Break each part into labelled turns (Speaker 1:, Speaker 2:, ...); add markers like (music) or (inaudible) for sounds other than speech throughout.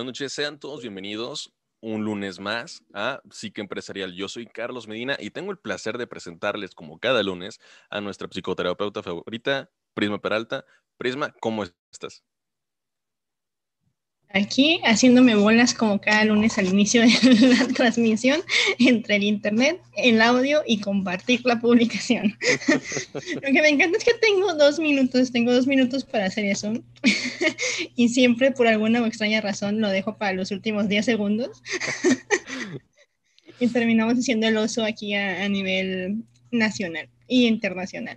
Speaker 1: Buenas noches, sean todos bienvenidos un lunes más a Psique Empresarial. Yo soy Carlos Medina y tengo el placer de presentarles, como cada lunes, a nuestra psicoterapeuta favorita, Prisma Peralta. Prisma, ¿cómo estás?
Speaker 2: Aquí haciéndome bolas como cada lunes al inicio de (laughs) la transmisión entre el internet, el audio y compartir la publicación. (laughs) Lo que me encanta es que tengo dos minutos, tengo dos minutos para hacer eso (laughs) y siempre por alguna extraña razón lo dejo para los últimos 10 segundos y terminamos haciendo el oso aquí a, a nivel nacional y internacional.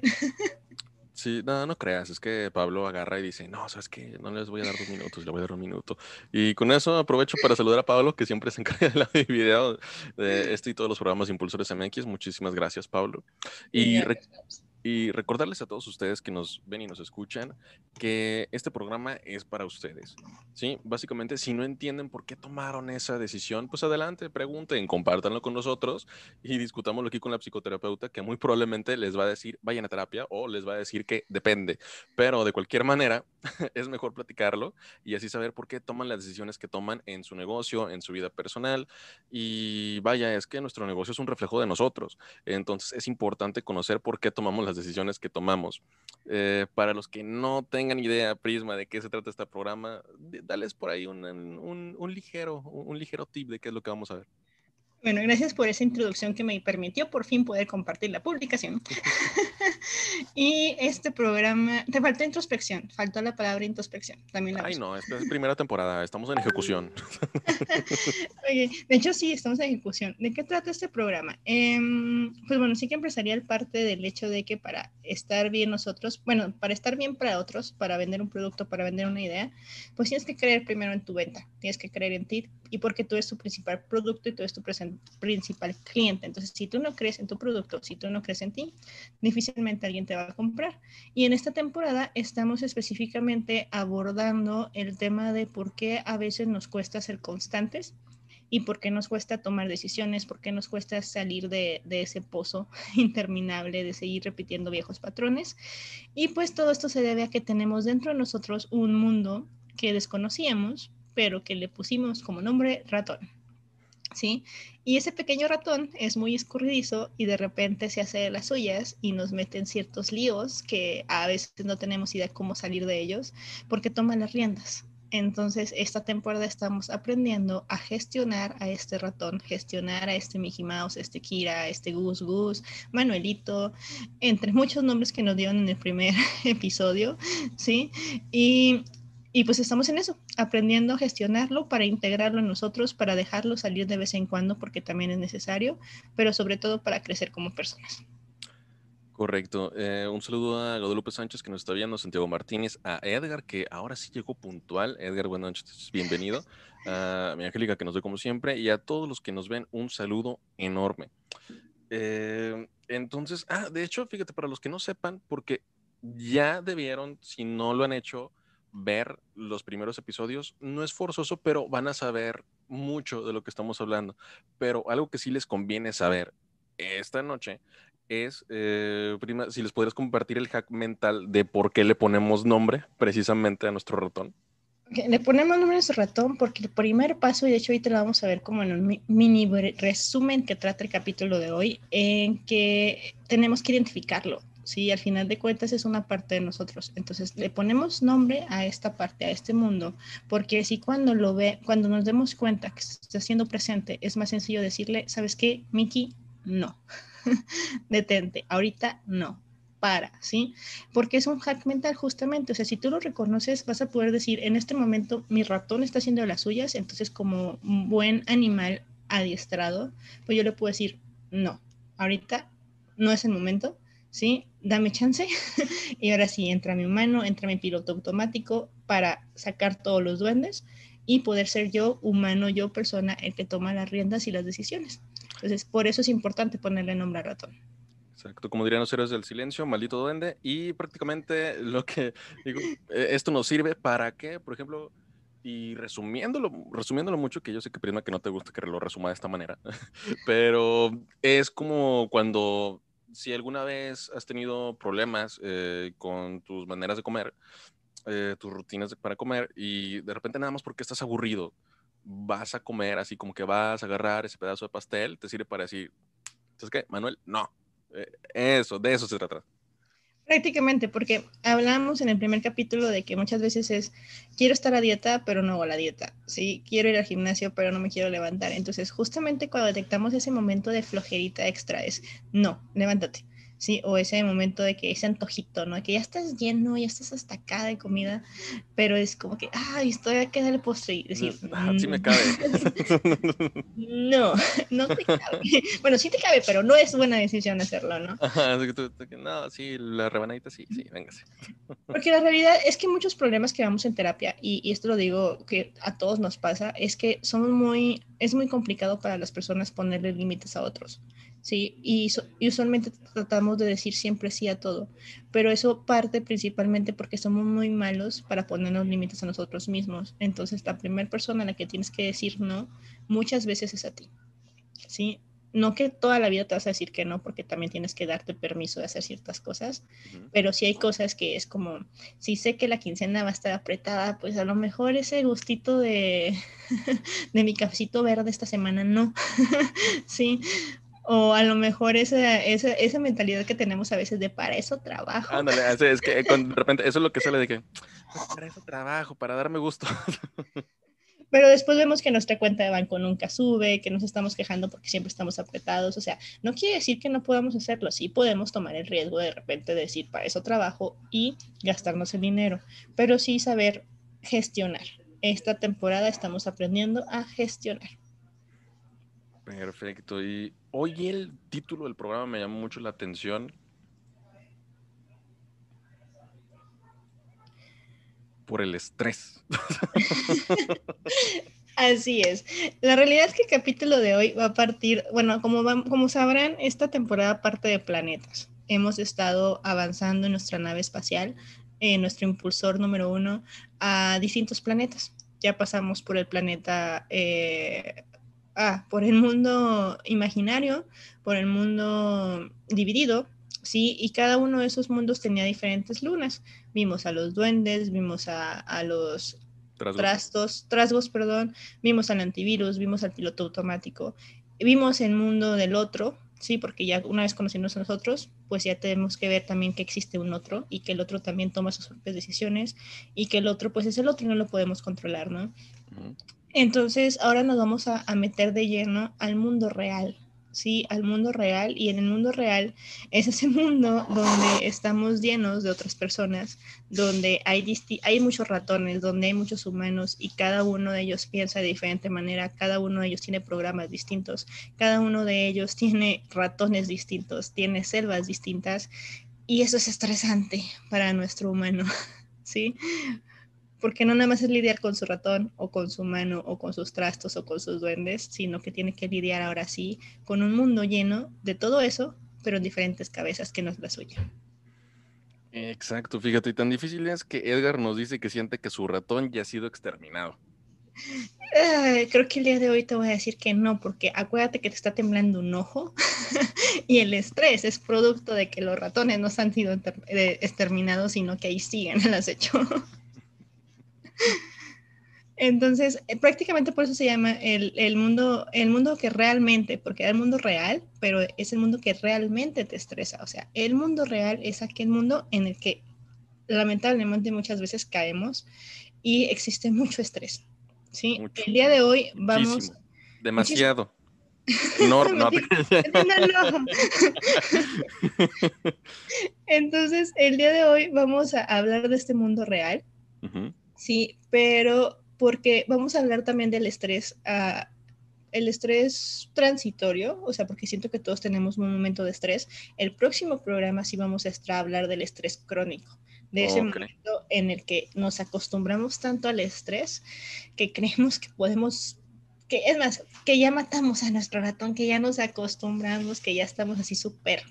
Speaker 1: Sí, no, no creas, es que Pablo agarra y dice, no, sabes que no les voy a dar dos minutos, le voy a dar un minuto. Y con eso aprovecho para saludar a Pablo, que siempre se encarga audio (laughs) y video de (laughs) este y todos los programas Impulsores MX. Muchísimas gracias, Pablo. Y y recordarles a todos ustedes que nos ven y nos escuchan que este programa es para ustedes. ¿sí? Básicamente, si no entienden por qué tomaron esa decisión, pues adelante, pregunten, compártanlo con nosotros y discutámoslo aquí con la psicoterapeuta, que muy probablemente les va a decir, vayan a terapia o les va a decir que depende. Pero de cualquier manera, (laughs) es mejor platicarlo y así saber por qué toman las decisiones que toman en su negocio, en su vida personal. Y vaya, es que nuestro negocio es un reflejo de nosotros. Entonces, es importante conocer por qué tomamos las decisiones que tomamos. Eh, para los que no tengan idea, Prisma, de qué se trata este programa, dales por ahí un, un, ligero, un ligero tip de qué es lo que vamos a ver.
Speaker 2: Bueno, gracias por esa introducción que me permitió por fin poder compartir la publicación. (laughs) y este programa, te faltó introspección, faltó la palabra introspección. También
Speaker 1: Ay, no, esta es primera temporada, estamos en ejecución. (laughs)
Speaker 2: Oye, de hecho sí, estamos en ejecución. ¿De qué trata este programa? Em, pues bueno, sí que empresarial parte del hecho de que para estar bien nosotros, bueno, para estar bien para otros, para vender un producto, para vender una idea, pues tienes que creer primero en tu venta, tienes que creer en ti y porque tú eres tu principal producto y tú eres tu principal cliente. Entonces, si tú no crees en tu producto, si tú no crees en ti, difícilmente alguien te va a comprar. Y en esta temporada estamos específicamente abordando el tema de por qué a veces nos cuesta ser constantes y por qué nos cuesta tomar decisiones, por qué nos cuesta salir de, de, ese pozo (laughs) interminable de seguir repitiendo viejos patrones. Y pues todo esto se debe a que tenemos dentro de nosotros un mundo que desconocíamos, pero que le pusimos como nombre ratón. ¿Sí? Y ese pequeño ratón es muy escurridizo y de repente se hace de las suyas y nos mete en ciertos líos que a veces no tenemos idea cómo salir de ellos porque toma las riendas. Entonces, esta temporada estamos aprendiendo a gestionar a este ratón, gestionar a este Mickey Mouse, este Kira, este Goose Goose, Manuelito, entre muchos nombres que nos dieron en el primer (laughs) episodio, ¿sí? Y y pues estamos en eso, aprendiendo a gestionarlo para integrarlo en nosotros, para dejarlo salir de vez en cuando, porque también es necesario, pero sobre todo para crecer como personas.
Speaker 1: Correcto. Eh, un saludo a Guadalupe Sánchez que nos está viendo, Santiago Martínez, a Edgar que ahora sí llegó puntual. Edgar, buenas noches, bienvenido. (laughs) A mi Angélica que nos ve como siempre y a todos los que nos ven un saludo enorme. Eh, entonces, ah, de hecho, fíjate, para los que no sepan, porque ya debieron, si no lo han hecho, ver los primeros episodios. No es forzoso, pero van a saber mucho de lo que estamos hablando. Pero algo que sí les conviene saber esta noche es, eh, prima, si les podrías compartir el hack mental de por qué le ponemos nombre precisamente a nuestro ratón.
Speaker 2: le ponemos nombre a nuestro ratón porque el primer paso, y de hecho ahorita lo vamos a ver como en un mini resumen que trata el capítulo de hoy, en que tenemos que identificarlo ¿sí? Al final de cuentas es una parte de nosotros. Entonces le ponemos nombre a esta parte, a este mundo, porque si cuando lo ve, cuando nos demos cuenta que está haciendo presente, es más sencillo decirle, ¿sabes qué, Miki? No. (laughs) Detente, ahorita no. Para, ¿sí? Porque es un hack mental justamente, o sea, si tú lo reconoces, vas a poder decir, en este momento mi ratón está haciendo las suyas, entonces como un buen animal adiestrado, pues yo le puedo decir, no, ahorita no es el momento, ¿sí? Dame chance. (laughs) y ahora sí, entra mi humano, entra mi piloto automático para sacar todos los duendes y poder ser yo, humano, yo, persona, el que toma las riendas y las decisiones. Entonces, por eso es importante ponerle nombre a ratón.
Speaker 1: Exacto, como dirían los héroes del silencio, maldito duende. Y prácticamente (laughs) lo que digo, e, esto nos sirve para que, por ejemplo, y resumiéndolo, resumiéndolo mucho, que yo sé que prima que no te gusta que lo resuma de esta manera, (laughs) pero es como cuando si alguna vez has tenido problemas eh, con tus maneras de comer, eh, tus rutinas para comer, y de repente nada más porque estás aburrido, vas a comer, así como que vas a agarrar ese pedazo de pastel, te sirve para decir, ¿sabes qué, Manuel? No, eh, eso, de eso se trata.
Speaker 2: Prácticamente, porque hablamos en el primer capítulo de que muchas veces es, quiero estar a dieta, pero no hago la dieta, ¿sí? Quiero ir al gimnasio, pero no me quiero levantar. Entonces, justamente cuando detectamos ese momento de flojerita extra es, no, levántate, ¿sí? O ese momento de que ese antojito, ¿no? Que ya estás lleno, ya estás hasta acá de comida, pero es como que, ay, estoy aquí del postre y decir, (laughs)
Speaker 1: sí me cabe. (laughs)
Speaker 2: no, (laughs) no te cabe. bueno, sí te cabe, pero no es buena decisión hacerlo, ¿no?
Speaker 1: no, sí, la rebanadita sí, sí, véngase.
Speaker 2: Porque la realidad es que muchos problemas que vamos en terapia, y, y esto lo digo que a todos nos pasa, es que somos muy, es muy complicado para las personas ponerle límites a otros. ¿Sí? Y, usualmente tratamos de decir siempre sí a todo, pero eso parte principalmente porque somos muy malos para ponernos límites a nosotros mismos. Entonces, la primera persona a la que tienes que decir no muchas veces es a ti, ¿sí? No que toda la vida te vas a decir que no, porque también tienes que darte permiso de hacer ciertas cosas, pero si hay cosas que es como, si sé que la quincena va a estar apretada, pues a lo mejor ese gustito de, (laughs) de mi cafecito verde esta semana no, (laughs) sí, o a lo mejor esa, esa, esa, mentalidad que tenemos a veces de para eso trabajo.
Speaker 1: Ándale, es que de repente eso es lo que sale de que pues, para eso trabajo, para darme gusto. (laughs)
Speaker 2: Pero después vemos que nuestra cuenta de banco nunca sube, que nos estamos quejando porque siempre estamos apretados. O sea, no quiere decir que no podamos hacerlo. Sí podemos tomar el riesgo de repente de decir para eso trabajo y gastarnos el dinero, pero sí saber gestionar. Esta temporada estamos aprendiendo a gestionar.
Speaker 1: Perfecto. Y hoy el título del programa me llamó mucho la atención. Por el estrés. (laughs)
Speaker 2: Así es. La realidad es que el capítulo de hoy va a partir, bueno, como, como sabrán, esta temporada parte de planetas. Hemos estado avanzando en nuestra nave espacial, en nuestro impulsor número uno, a distintos planetas. Ya pasamos por el planeta eh, ah, por el mundo imaginario, por el mundo dividido, ¿sí? Y cada uno de esos mundos tenía diferentes lunas. Vimos a los duendes, vimos a, los trastos, trasgos, perdón, vimos al antivirus, vimos al piloto automático, vimos el mundo del otro, sí, porque ya una vez conociendo a nosotros, pues ya tenemos que ver también que existe un otro y que el otro también toma sus propias decisiones y que el otro pues es el otro y no lo podemos controlar, ¿no? Entonces, ahora nos vamos a, meter de lleno al mundo real, ¿sí? Al mundo real. Y en el mundo real es ese (laughs) mundo donde estamos llenos de otras personas, donde hay, hay muchos ratones, donde hay muchos humanos y cada uno de ellos piensa de diferente manera, cada uno de ellos tiene programas distintos, cada uno de ellos tiene ratones distintos, tiene selvas distintas. Y eso es estresante para nuestro humano, (laughs) ¿sí? Porque no nada más es lidiar con su ratón o con su mano o con sus trastos o con sus duendes, sino que tiene que lidiar ahora sí con un mundo lleno de todo eso, pero en diferentes cabezas que no es la suya.
Speaker 1: Exacto, fíjate, y tan difícil es que Edgar nos dice que siente que su ratón ya ha sido exterminado.
Speaker 2: creo que el día de hoy te voy a decir que no, porque acuérdate que te está temblando un ojo (laughs) y el estrés es producto de que los ratones no han sido eh, exterminados, sino que ahí siguen (laughs) el acecho. Entonces, eh, prácticamente por eso se llama el, mundo, el mundo que realmente, porque es el mundo real, pero es el mundo que realmente te estresa. O sea, el mundo real es aquel mundo en el que lamentablemente muchas veces caemos y existe mucho estrés. ¿sí? El día de hoy vamos...
Speaker 1: Demasiado. (laughs) No, (laughs) no.
Speaker 2: Entonces, el día de hoy vamos a hablar de este mundo real. Sí, pero porque vamos a hablar también del estrés, uh, el estrés transitorio, o sea, porque siento que todos tenemos un momento de estrés. El próximo programa sí vamos a hablar del estrés crónico, de ese momento en el que nos acostumbramos tanto al estrés que creemos que podemos que es más, que ya matamos a nuestro ratón, que ya nos acostumbramos, que ya estamos así súper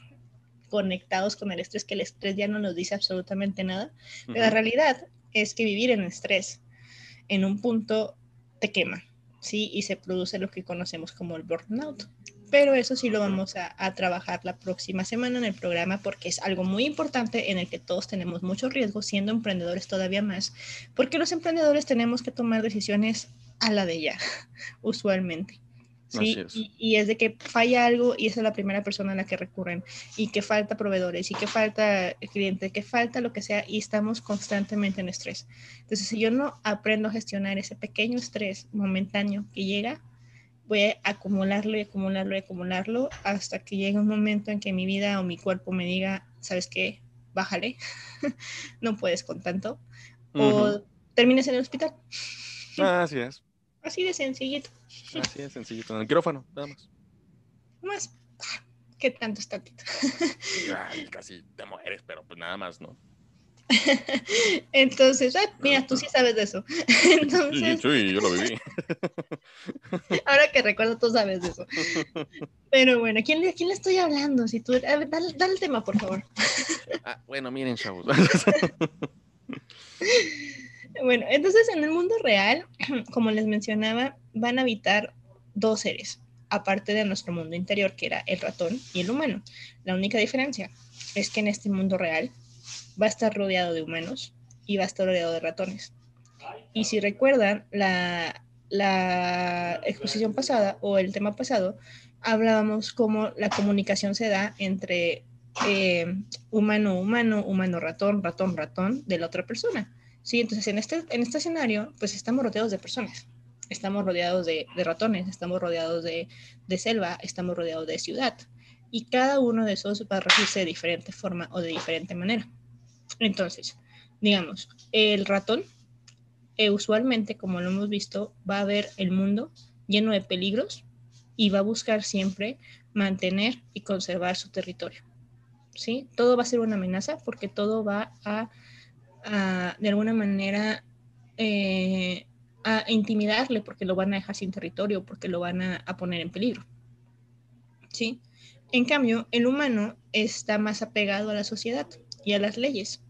Speaker 2: conectados con el estrés, que el estrés ya no nos dice absolutamente nada. Pero la realidad es que vivir en estrés en un punto te quema, ¿sí? Y se produce lo que conocemos como el burnout. Pero eso sí lo vamos a, a, trabajar la próxima semana en el programa porque es algo muy importante en el que todos tenemos mucho riesgo, siendo emprendedores todavía más, porque los emprendedores tenemos que tomar decisiones a la de ella, (laughs) usualmente. ¿Sí? Y, es de que falla algo y esa es la primera persona a la que recurren y que falta proveedores y que falta cliente, que falta lo que sea y estamos constantemente en estrés. Entonces, si yo no aprendo a gestionar ese pequeño estrés momentáneo que llega, voy a acumularlo y acumularlo y acumularlo hasta que llegue un momento en que mi vida o mi cuerpo me diga, ¿sabes qué? Bájale, (laughs) no puedes con tanto. O termines en el hospital.
Speaker 1: Así es.
Speaker 2: Así de sencillito.
Speaker 1: Así de sencillito. En el quirófano, nada más.
Speaker 2: Más. ¿Qué tanto es tantito? (laughs)
Speaker 1: casi te mueres, pero pues nada más, ¿no? (laughs)
Speaker 2: Entonces, mira, tú sí sabes de eso. (laughs) Entonces,
Speaker 1: sí, yo lo viví.
Speaker 2: Ahora que recuerdo, tú sabes de eso. Pero bueno, ¿quién le, quién le estoy hablando? Si tú, dale, dale el tema, por favor.
Speaker 1: Ah, bueno, miren, chavos.
Speaker 2: Bueno, entonces en el mundo real, (clears throat) como les mencionaba, van a habitar dos seres, aparte de nuestro mundo interior, que era el ratón y el humano. La única diferencia es que en este mundo real va a estar rodeado de humanos y va a estar rodeado de ratones. Y si recuerdan la, la exposición pasada o el tema pasado, hablábamos cómo la comunicación se da entre eh, humano, humano, humano, ratón, ratón, ratón de la otra persona. Sí, entonces en este, en este escenario, pues estamos rodeados de personas, estamos rodeados de, ratones, estamos rodeados de, selva, estamos rodeados de ciudad. Y cada uno de esos va a regirse de diferente forma o de diferente manera. Entonces, digamos, el ratón, eh, usualmente, como lo hemos visto, va a ver el mundo lleno de peligros y va a buscar siempre mantener y conservar su territorio. ¿Sí? Todo va a ser una amenaza porque todo va a de alguna manera eh, a intimidarle porque lo van a dejar sin territorio, porque lo van a, poner en peligro. ¿Sí? En cambio, el humano está más apegado a la sociedad y a las leyes.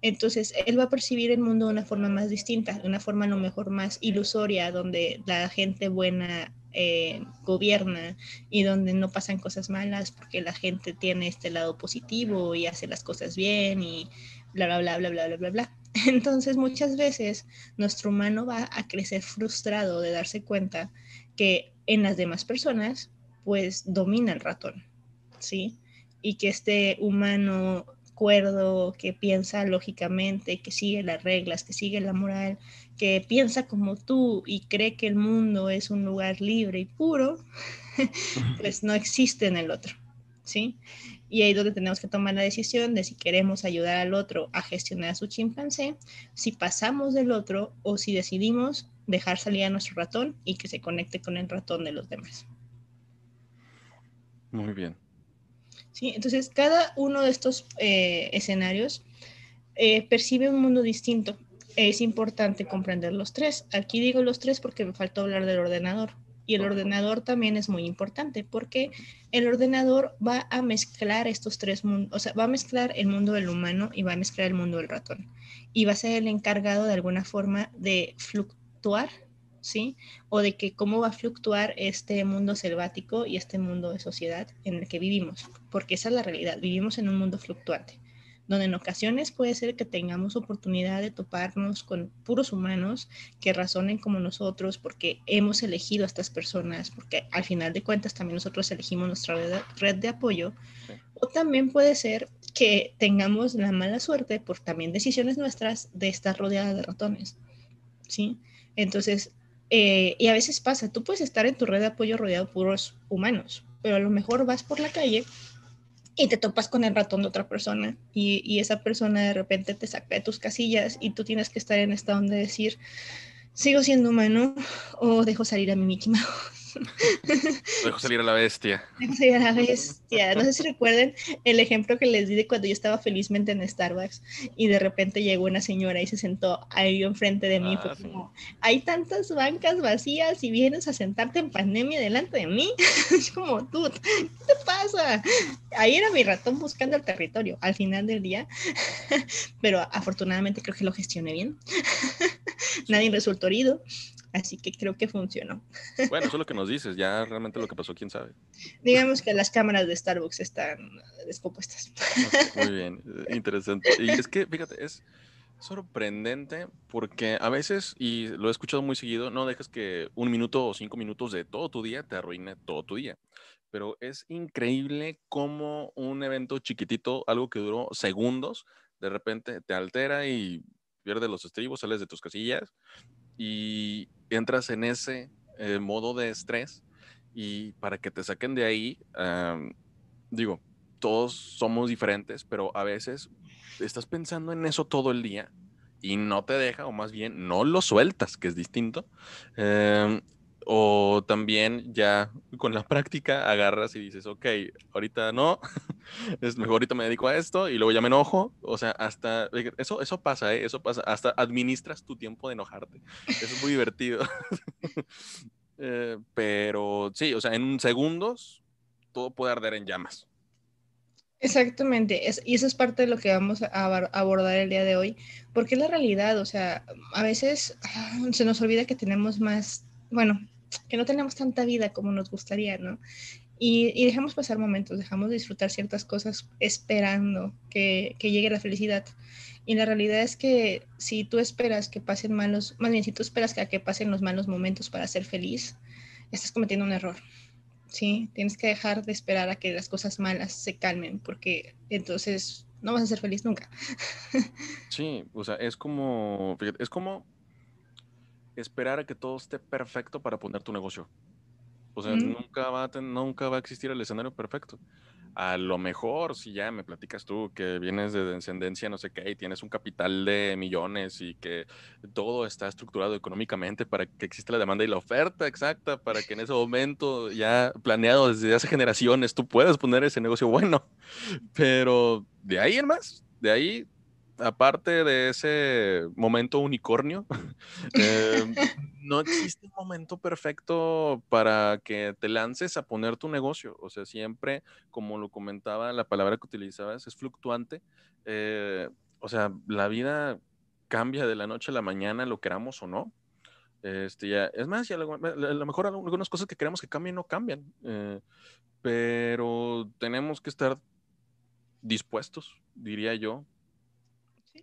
Speaker 2: Entonces, él va a percibir el mundo de una forma más distinta, de una forma a lo mejor más ilusoria, donde la gente buena eh, gobierna y donde no pasan cosas malas porque la gente tiene este lado positivo y hace las cosas bien y bla, bla, bla, bla, bla, bla, bla. (laughs) Entonces muchas veces nuestro humano va a crecer frustrado de darse cuenta que en las demás personas pues domina el ratón, ¿sí? Y que este humano cuerdo, que piensa lógicamente, que sigue las reglas, que sigue la moral, que piensa como tú y cree que el mundo es un lugar libre y puro, (laughs) pues no existe en el otro, ¿sí? Y ahí es donde tenemos que tomar la decisión de si queremos ayudar al otro a gestionar a su chimpancé, si pasamos del otro o si decidimos dejar salir a nuestro ratón y que se conecte con el ratón de los demás.
Speaker 1: Muy bien.
Speaker 2: Sí, entonces cada uno de estos eh, escenarios eh, percibe un mundo distinto. Es importante comprender los tres. Aquí digo los tres porque me faltó hablar del ordenador. Y el ordenador también es muy importante porque el ordenador va a mezclar estos tres mundos, o sea, va a mezclar el mundo del humano y va a mezclar el mundo del ratón. Y va a ser el encargado de alguna forma de fluctuar, ¿sí? O de que cómo va a fluctuar este mundo selvático y este mundo de sociedad en el que vivimos. Porque esa es la realidad, vivimos en un mundo fluctuante donde en ocasiones puede ser que tengamos oportunidad de toparnos con puros humanos que razonen como nosotros porque hemos elegido a estas personas, porque al final de cuentas también nosotros elegimos nuestra red de, apoyo, o también puede ser que tengamos la mala suerte por también decisiones nuestras de estar rodeada de ratones, ¿sí? Entonces, eh, y a veces pasa, tú puedes estar en tu red de apoyo rodeado de puros humanos, pero a lo mejor vas por la calle y te topas con el ratón de otra persona y, esa persona de repente te saca de tus casillas y tú tienes que estar en esta onda de decir, sigo siendo humano o dejo salir a mi Mickey Mouse. (laughs)
Speaker 1: Dejo salir a la bestia. (laughs)
Speaker 2: Dejo salir a la bestia. No sé si recuerden el ejemplo que les di de cuando yo estaba felizmente en Starbucks y de repente llegó una señora y se sentó ahí enfrente de mí. Ah, hay tantas bancas vacías y vienes a sentarte en pandemia delante de mí. (laughs) es como, tú, ¿qué te pasa? Ahí era mi ratón buscando el territorio al final del día. (laughs) Pero afortunadamente creo que lo gestioné bien. Nadie resultó herido. Así que creo que funcionó.
Speaker 1: Bueno, eso es lo que nos dices, ya realmente lo que pasó, quién sabe.
Speaker 2: Digamos que las cámaras de Starbucks están descompuestas.
Speaker 1: muy bien, interesante. Y es que, fíjate, es sorprendente porque a veces, y lo he escuchado muy seguido, no dejes que un minuto o cinco minutos de todo tu día te arruine todo tu día. Pero es increíble cómo un evento chiquitito, algo que duró segundos, de repente te altera y pierdes los estribos, sales de tus casillas y entras en ese eh, modo de estrés y para que te saquen de ahí, digo, todos somos diferentes, pero a veces estás pensando en eso todo el día y no te deja, o más bien no lo sueltas, que es distinto. Em, o también ya con la práctica agarras y dices, ok, ahorita no, (laughs) es mejor ahorita me dedico a esto y luego ya me enojo. O sea, hasta eso, eso pasa, ¿eh? eso pasa, hasta administras tu tiempo de enojarte. Eso es muy divertido. (laughs) Eh, pero sí, o sea, en segundos todo puede arder en llamas.
Speaker 2: Exactamente, y eso es parte de lo que vamos a abordar el día de hoy, porque es la realidad, o sea, a veces ah, se nos olvida que tenemos más, bueno, que no tenemos tanta vida como nos gustaría, ¿no? Y, dejamos pasar momentos, dejamos de disfrutar ciertas cosas esperando que, que, llegue la felicidad. Y la realidad es que si tú esperas que pasen malos, más bien si tú esperas que, a que pasen los malos momentos para ser feliz, estás cometiendo un error. Sí, tienes que dejar de esperar a que las cosas malas se calmen, porque entonces no vas a ser feliz nunca. (laughs)
Speaker 1: Sí, o sea, es como, es como esperar a que todo esté perfecto para poner tu negocio. O sea, nunca, va a nunca va a existir el escenario perfecto. A lo mejor, si ya me platicas tú que vienes de descendencia, no sé qué, y tienes un capital de millones y que todo está estructurado económicamente para que exista la demanda y la oferta exacta, para que en ese momento ya planeado desde hace generaciones tú puedas poner ese negocio bueno. (laughs) Pero de ahí en más, de ahí aparte de ese momento unicornio, (laughs) em, no existe un momento perfecto para que te lances a poner tu negocio. O sea, siempre, como lo comentaba, la palabra que utilizabas es fluctuante. Eh, o sea, la vida cambia de la noche a la mañana, lo queramos o no. Este, ya, es más, a lo, mejor algunas cosas que queremos que cambien no cambian, eh, pero tenemos que estar dispuestos, diría yo,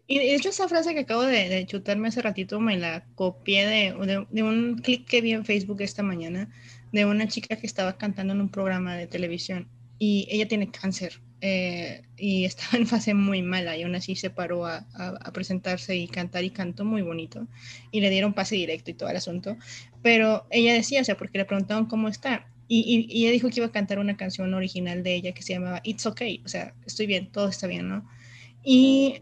Speaker 2: y de hecho esa frase que acabo de, chutarme hace ratito me la copié de, de, un clic que vi en Facebook esta mañana de una chica que estaba cantando en un programa de televisión y ella tiene cáncer eh, y (laughs) estaba en fase muy mala y aún así se paró a, a, presentarse y cantar y cantó muy bonito y le dieron pase directo y todo el asunto. Pero ella decía, o sea, porque le preguntaban cómo está y, y, y ella dijo que iba a cantar una canción original de ella que se llamaba It's Okay, o sea, estoy bien, todo está bien, ¿no? Y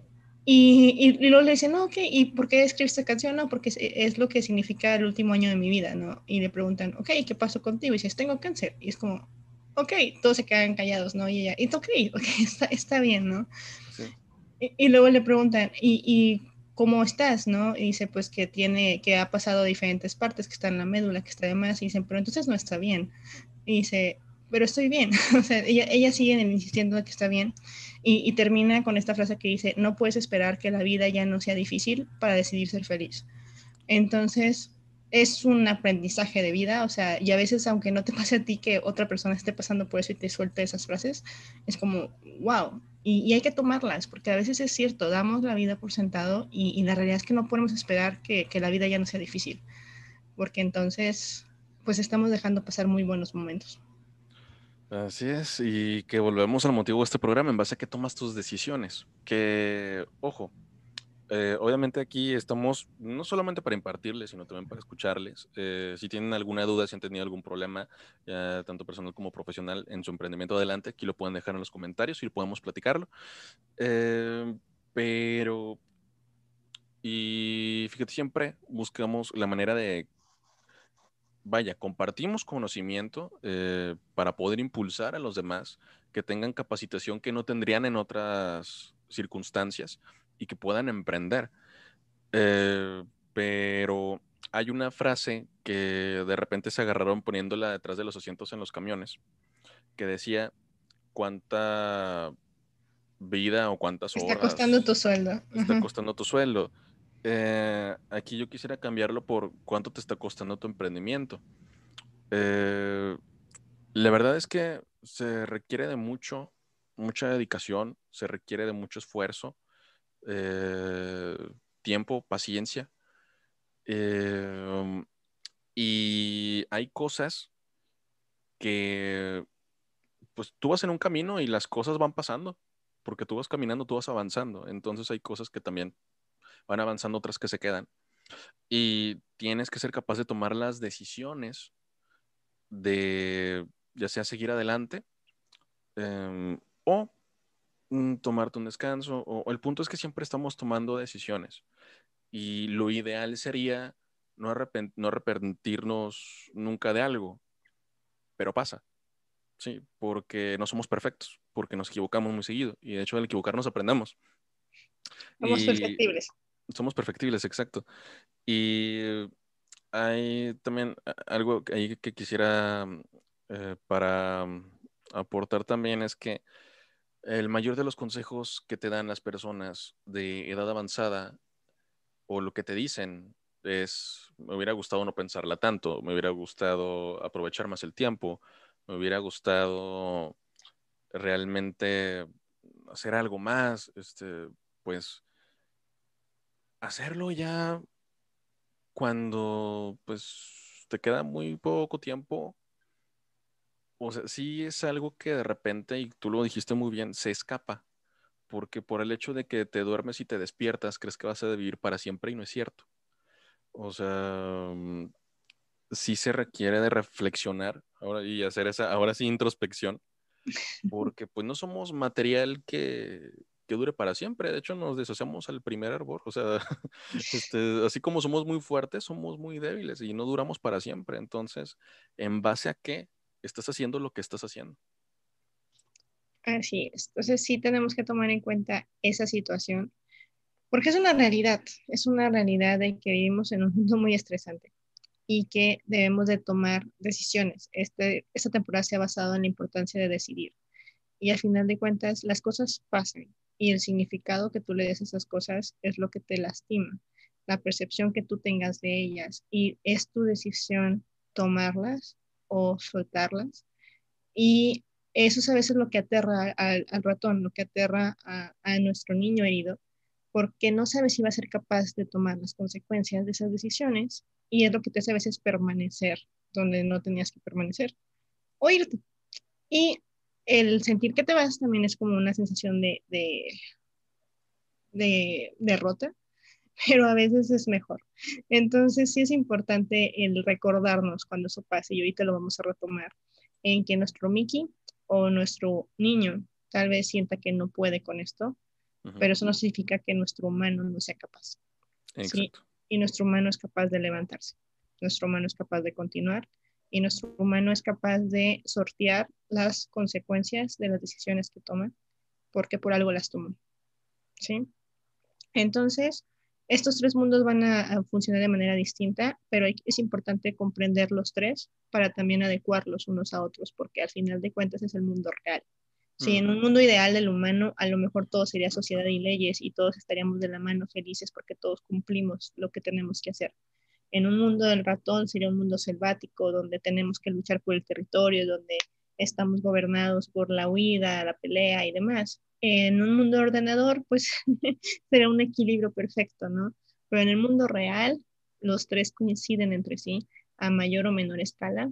Speaker 2: y, y, luego le dicen, no, ok, ¿y por qué escribes esta canción? No, porque es, lo que significa el último año de mi vida, ¿no? Y le preguntan, ok, ¿qué pasó contigo? Y dices, tengo cáncer. Y es como, ok, todos se quedan callados, ¿no? Y ella, it's ok, (laughs) ok, está, está bien, ¿no? Y, luego le preguntan, ¿y, ¿y cómo estás, no? Y dice, pues que tiene, que ha pasado diferentes partes, que está en la médula, que está de más, y dicen, pero entonces no está bien. Y dice, pero estoy bien. (laughs) o sea, ella, ella sigue insistiendo que está bien. Y, termina con esta frase que dice, no puedes esperar que la vida ya no sea difícil para decidir ser feliz. Entonces, es un aprendizaje de vida, o sea, y a veces aunque no te pase a ti que otra persona esté pasando por eso y te suelte esas frases, es como, wow, y, hay que tomarlas, porque a veces es cierto, damos la vida por sentado y, la realidad es que no podemos esperar que, que, la vida ya no sea difícil, porque entonces, pues estamos dejando pasar muy buenos momentos.
Speaker 1: Así es, y que volvemos al motivo de este programa en base a que tomas tus decisiones. Que, ojo, eh, obviamente aquí estamos no solamente para impartirles, sino también para escucharles. Eh, si tienen alguna duda, si han tenido algún problema, tanto personal como profesional, en su emprendimiento adelante, aquí lo pueden dejar en los comentarios y podemos platicarlo. Eh, pero, y fíjate, siempre buscamos la manera de vaya, compartimos conocimiento eh, para poder impulsar a los demás que tengan capacitación que no tendrían en otras circunstancias y que puedan emprender. Eh, pero hay una frase que de repente se agarraron poniéndola detrás de los asientos en los camiones, que decía cuánta vida o cuántas horas.
Speaker 2: Está costando tu sueldo.
Speaker 1: Está costando tu sueldo. Eh, aquí yo quisiera cambiarlo por cuánto te está costando tu emprendimiento. Eh, la verdad es que se requiere de mucho, mucha dedicación, se requiere de mucho esfuerzo. Eh, tiempo, paciencia. Y hay cosas que, pues tú vas en un camino y las cosas van pasando, porque tú vas caminando, tú vas avanzando. Entonces hay cosas que también van avanzando, otras que se quedan. Y tienes que ser capaz de tomar las decisiones de, ya sea seguir adelante em, o mm, tomarte un descanso. O, el punto es que siempre estamos tomando decisiones. Y lo ideal sería no, no arrepentirnos nunca de algo, pero pasa. Sí, porque no somos perfectos, porque nos equivocamos muy seguido. Y de hecho, al equivocarnos aprendemos.
Speaker 2: Somos perfectibles.
Speaker 1: Somos perfectibles, exacto. Y hay también algo ahí que quisiera eh, para mm, aportar también es que el mayor de los consejos que te dan las personas de edad avanzada o lo que te dicen es, me hubiera gustado no pensarla tanto, me hubiera gustado aprovechar más el tiempo, me hubiera gustado realmente hacer algo más, este, pues hacerlo ya cuando pues te queda muy poco tiempo. O sea, sí es algo que de repente, y tú lo dijiste muy bien, se escapa. Porque por el hecho de que te duermes y te despiertas, crees que vas a vivir para siempre y no es cierto. O sea, mm, sí se requiere de reflexionar ahora y hacer esa, ahora sí, introspección, (laughs) porque pues no somos material que, que dure para siempre. De hecho, nos desociamos al primer árbol. O sea, (laughs) este, así como somos muy fuertes, somos muy débiles y no duramos para siempre. Entonces, ¿en base a qué estás haciendo lo que estás haciendo?
Speaker 2: Así es. Entonces, sí tenemos que tomar en cuenta esa situación, porque es una realidad, es una realidad de que vivimos en un mundo muy estresante y que debemos de tomar decisiones. Este, esta temporada se ha basado en la importancia de decidir. Y al final de cuentas, las cosas pasan y el significado que tú le des a esas cosas es lo que te lastima, la percepción que tú tengas de ellas y es tu decisión tomarlas o soltarlas. Y eso es a veces lo que aterra al, ratón, lo que aterra a, a nuestro niño herido, porque no sabe si va a ser capaz de tomar las consecuencias de esas decisiones y es lo que te hace a veces permanecer donde no tenías que permanecer o irte. Y el sentir que te vas también es como una sensación de, de, de derrota, (laughs) pero a veces es mejor. Entonces sí es importante el recordarnos cuando eso pase y ahorita lo vamos a retomar en que nuestro Mickey o nuestro niño tal vez sienta que no puede con esto, pero eso no significa que nuestro humano no sea capaz. Exacto y nuestro humano es capaz de levantarse, nuestro humano es capaz de continuar y nuestro humano es capaz de sortear las consecuencias de las decisiones que toma, porque por algo las toma. ¿Sí? Entonces, estos tres mundos van a, funcionar de manera distinta, pero es importante comprender los tres para también adecuarlos unos a otros, porque al final de cuentas es el mundo real. Si en un mundo ideal del humano, a lo mejor todo sería sociedad y leyes y todos estaríamos de la mano felices porque todos cumplimos lo que tenemos que hacer. En un mundo del ratón sería un mundo selvático donde tenemos que luchar por el territorio, donde estamos gobernados por la huida, la pelea y demás. En un mundo ordenador, pues (laughs) sería un equilibrio perfecto, ¿no? Pero en el mundo real, los tres coinciden entre sí a mayor o menor escala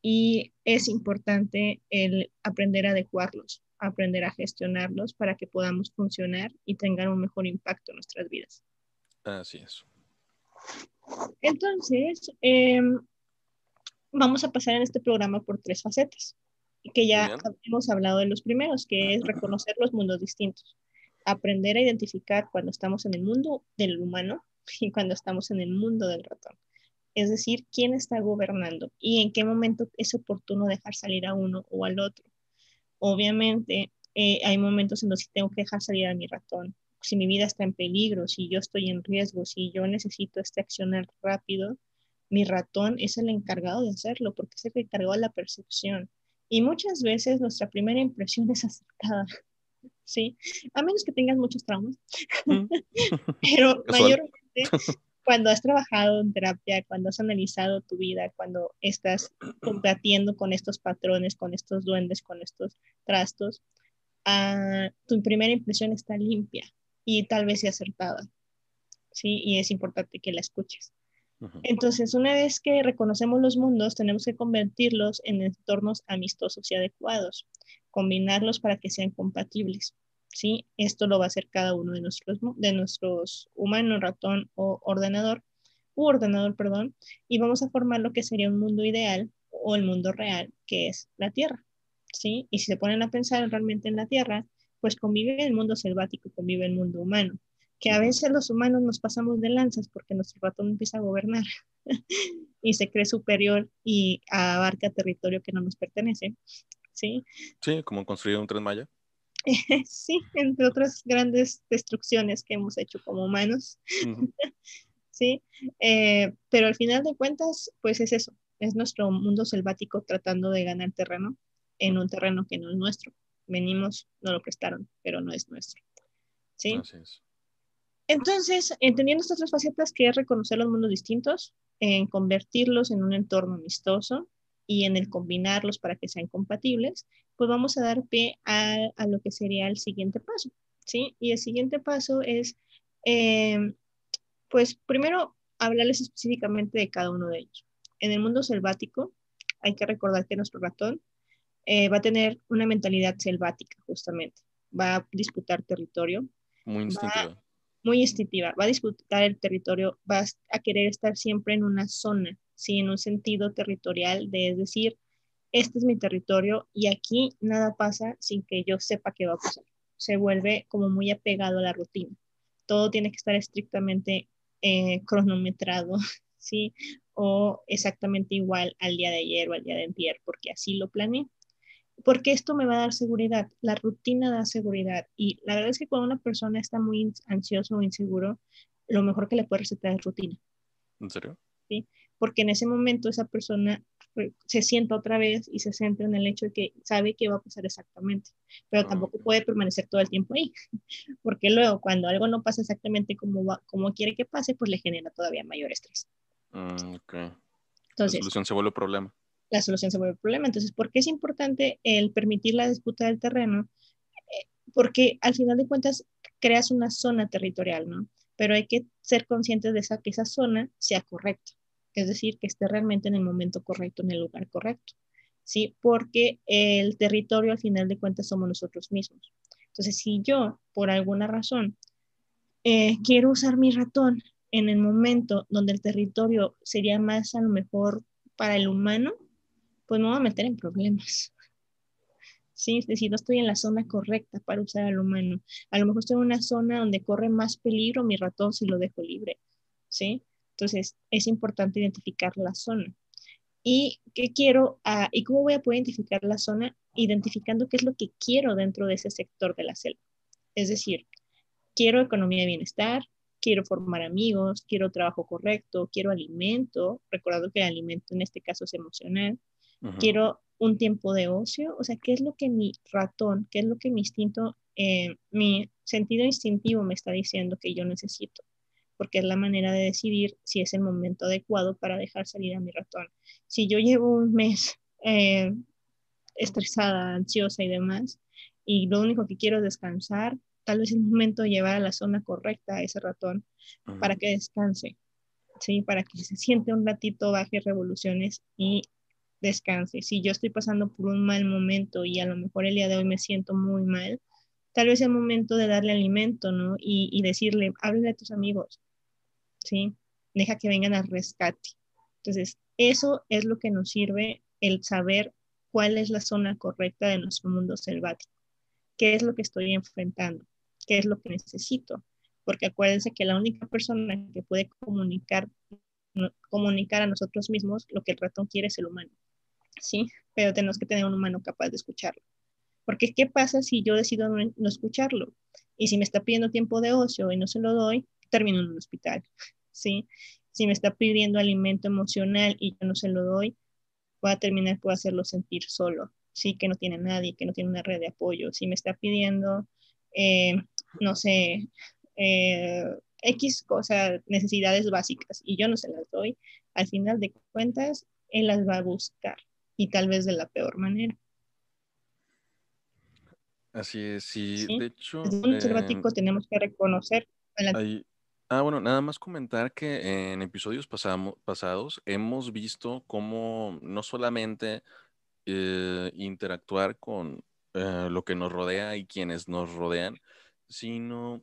Speaker 2: y es importante el aprender a adecuarlos, aprender a gestionarlos para que podamos funcionar y tengan un mejor impacto en nuestras vidas.
Speaker 1: Así es.
Speaker 2: Entonces, em, vamos a pasar en este programa por tres facetas, que ya hemos hablado de los primeros, que es reconocer los mundos distintos, aprender a identificar cuando estamos en el mundo del humano (laughs) y cuando estamos en el mundo del ratón es decir, quién está gobernando y en qué momento es oportuno dejar salir a uno o al otro. Obviamente, eh, hay momentos en los que tengo que dejar salir a mi ratón. Si mi vida está en peligro, si yo estoy en riesgo, si yo necesito este accionar rápido, mi ratón es el encargado de hacerlo porque es el encargado de la percepción. Y muchas veces nuestra primera impresión (laughs) es acertada, ¿sí? A menos que tengas muchos traumas. Mm. (laughs) Pero (laughs) mayormente cuando has trabajado en terapia, cuando has analizado tu vida, cuando estás combatiendo con estos patrones, con estos duendes, con estos trastos, ah, tu primera impresión está limpia y tal vez sea acertada. ¿sí? Y es importante que la escuches. Entonces, una vez que reconocemos los mundos, tenemos que convertirlos en entornos amistosos y adecuados, combinarlos para que sean compatibles. ¿sí? Esto lo va a hacer cada uno de nuestros, de nuestros humanos, ratón o ordenador, u ordenador, perdón, y vamos a formar lo que sería un mundo ideal o el mundo real, que es la Tierra. ¿sí? Y si se ponen a pensar realmente en la Tierra, pues convive el mundo selvático, convive el mundo humano que a veces los humanos nos pasamos de lanzas porque nuestro ratón empieza a gobernar (laughs) y se cree superior y abarca territorio que no nos pertenece. Sí,
Speaker 1: sí como construir un tren Maya. (laughs)
Speaker 2: sí, entre otras grandes destrucciones que hemos hecho como humanos. (laughs) sí, eh, pero al final de cuentas, pues es eso, es nuestro mundo selvático tratando de ganar terreno en un terreno que no es nuestro. Venimos, no lo prestaron, pero no es nuestro. ¿Sí? Así es. Entonces, entendiendo estas tres facetas, que es reconocer los mundos distintos, en convertirlos en un entorno amistoso y en el combinarlos para que sean compatibles, pues vamos a dar pie a, lo que sería el siguiente paso, ¿sí? Y el siguiente paso es, eh, pues primero, hablarles específicamente de cada uno de ellos. En el mundo selvático, hay que recordar que nuestro ratón eh, va a tener una mentalidad selvática, justamente. Va a disputar territorio.
Speaker 1: Muy instintiva
Speaker 2: muy instintiva, va a disputar el territorio, va a querer estar siempre en una zona, ¿sí? en un sentido territorial, de es decir, este es mi territorio y aquí nada pasa sin que yo sepa qué va a pasar. Se vuelve como muy apegado a la rutina. Todo tiene que estar estrictamente eh, cronometrado, (laughs) ¿sí? O exactamente igual al día de ayer o al día de ayer, porque así lo planeé porque esto me va a dar seguridad. La rutina da seguridad. Y la verdad es que cuando una persona está muy ansioso o inseguro, lo mejor que le puede recetar es rutina.
Speaker 1: ¿En serio?
Speaker 2: Sí, porque en ese momento esa persona se sienta otra vez y se centra en el hecho de que sabe qué va a pasar exactamente, pero tampoco puede permanecer todo el tiempo ahí, (laughs) porque luego cuando algo no pasa exactamente como, va, como quiere que pase, pues le genera todavía mayor estrés.
Speaker 1: Mm. Entonces, la solución se vuelve problema
Speaker 2: la solución se vuelve problema. Entonces, ¿por qué es importante el permitir la disputa del terreno? Eh, porque al final de cuentas creas una zona territorial, ¿no? Pero hay que ser conscientes de que esa zona sea correcta, es decir, que esté realmente en el momento correcto, en el lugar correcto, ¿sí? Porque el territorio al final de cuentas somos nosotros mismos. Entonces, si yo, por alguna razón, eh, quiero usar mi ratón en el momento donde el territorio sería más a lo mejor para el humano, pues me voy a meter en problemas. Sí, es decir, no estoy en la zona correcta para usar al humano. A lo mejor estoy en una zona donde corre más peligro mi ratón si lo dejo libre. ¿Sí? Entonces, es importante identificar la zona. ¿Y qué quiero? Ah, ¿Y cómo voy a poder identificar la zona? Identificando qué es lo que quiero dentro de ese sector de la selva. Es decir, quiero economía de bienestar, quiero formar amigos, quiero trabajo correcto, quiero alimento, recordando que el alimento en este caso es emocional, quiero un tiempo de ocio, o sea, ¿qué es lo que mi ratón, qué es lo que mi instinto, eh, mi sentido instintivo me está diciendo que yo necesito? Porque es la manera de decidir si es el momento adecuado para dejar salir a mi ratón. Si yo llevo un mes eh, estresada, ansiosa y demás, y lo único que quiero es descansar, tal vez es el momento de llevar a la zona correcta a ese ratón para que descanse, ¿sí? Para que se siente un ratito, baje revoluciones y descanse. Si yo estoy pasando por un mal momento y a lo mejor el día de hoy me siento muy mal, tal vez es el momento de darle alimento, ¿no? Y, decirle, háblale a tus amigos, ¿sí? Deja que vengan al rescate. Entonces, eso es lo que nos sirve el saber cuál es la zona correcta de nuestro mundo selvático. ¿Qué es lo que estoy enfrentando? ¿Qué es lo que necesito? Porque acuérdense que la única persona que puede comunicar, comunicar a nosotros mismos lo que el ratón quiere es el humano. ¿Sí? Pero tenemos que tener un humano capaz de escucharlo. Porque ¿qué pasa si yo decido no, escucharlo? Y si me está pidiendo tiempo de ocio y no se lo doy, termino en un hospital, (laughs) ¿sí? Si me está pidiendo alimento emocional y yo no se lo doy, voy a terminar por hacerlo sentir solo, ¿sí? Que no tiene nadie, que no tiene una red de apoyo. Si me está pidiendo, eh, no sé, eh, X cosas, necesidades básicas y yo no se las doy, al final de cuentas, él las va a buscar y tal vez de la peor manera.
Speaker 1: Así es, sí, de hecho...
Speaker 2: Desde un eh, tenemos que reconocer...
Speaker 1: Hay, Ah, bueno, nada más comentar que en episodios pasados hemos visto cómo no solamente eh, interactuar con eh, lo que nos rodea y quienes nos rodean, sino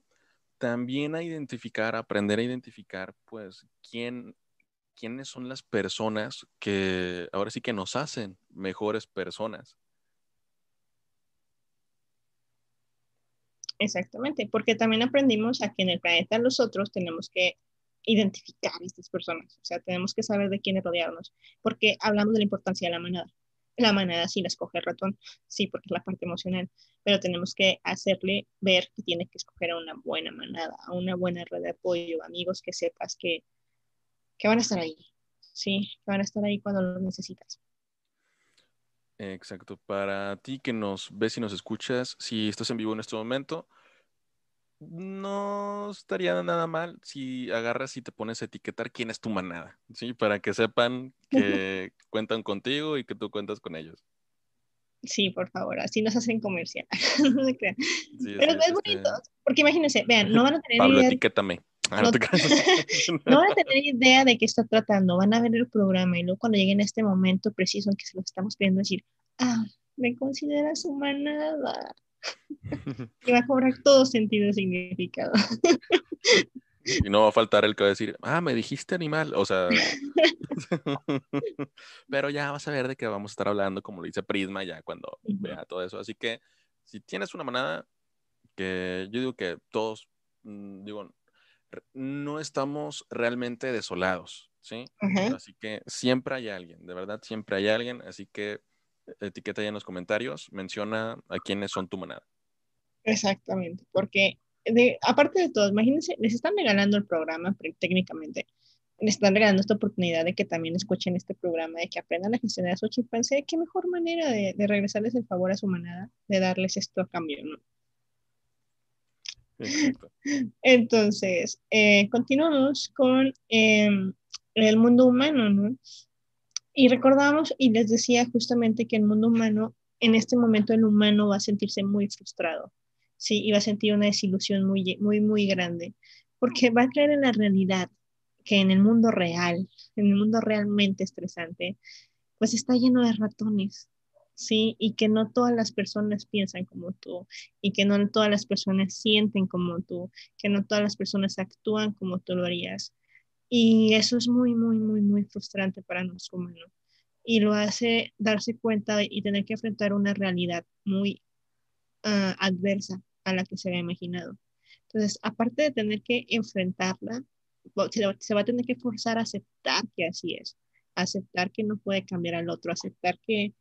Speaker 1: también a identificar, aprender a identificar, pues, quién, quiénes son las personas que ahora sí que nos hacen mejores personas.
Speaker 2: Exactamente, porque también aprendimos a que en el planeta nosotros tenemos que identificar a estas personas, o sea, tenemos que saber de quiénes rodearnos, porque hablamos de la importancia de la manada. La manada sí la escoge el ratón, sí, porque es la parte emocional, pero tenemos que hacerle ver que tiene que escoger a una buena manada, a una buena red de apoyo, amigos que sepas que, que van a estar ahí, sí, que van a estar ahí cuando los necesitas.
Speaker 1: Exacto. Para ti que nos ves y nos escuchas, si estás en vivo en este momento, no estaría nada mal si agarras y te pones a etiquetar quién es tu manada, ¿sí? Para que sepan que (laughs) cuentan contigo y que tú cuentas con ellos.
Speaker 2: Sí, por favor, así nos hacen comercial. (laughs) no se crean. Pero es, bonito, porque imagínense, vean, no van a tener
Speaker 1: Pablo, etiquétame.
Speaker 2: Ah, no, (laughs) no, van a tener idea de qué está tratando, van a ver el programa y luego cuando lleguen a este momento preciso en que se lo estamos pidiendo decir, ah, me considera su manada. (laughs) y va a cobrar todo sentido y significado.
Speaker 1: y no va a faltar el que va a decir, ah, me dijiste animal, o sea, (laughs) pero ya vas a ver de qué vamos a estar hablando, como lo dice Prisma ya cuando vea todo eso. Así que si tienes una manada, que yo digo que todos, mm, digo, no estamos realmente desolados, ¿sí? Así que siempre hay alguien, de verdad, siempre hay alguien, así que etiqueta ya en los comentarios, menciona a quiénes son tu manada.
Speaker 2: Exactamente, porque de, aparte de todo, imagínense, les están regalando el programa técnicamente, les están regalando esta oportunidad de que también escuchen este programa, de que aprendan a gestionar a su chimpancé, qué mejor manera de, de regresarles el favor a su manada, de darles esto a cambio, ¿no? (laughs) Entonces, eh, continuamos con em, el mundo humano, ¿no? Y recordamos y les decía justamente que el mundo humano, en este momento el humano va a sentirse muy frustrado, ¿sí? Y va a sentir una desilusión muy, muy, muy grande, porque va a creer en la realidad, que en el mundo real, en el mundo realmente estresante, pues está lleno de ratones, ¿sí? Y que no todas las personas piensan como tú, y que no todas las personas sienten como tú, que no todas las personas actúan como tú lo harías. Y eso es muy, muy, muy, muy frustrante para nosotros humanos. Y lo hace darse cuenta y tener que enfrentar una realidad muy ah, adversa a la que se había imaginado. Entonces, aparte de tener que enfrentarla, se va a tener que forzar a aceptar que así es, aceptar que no puede cambiar al otro, aceptar que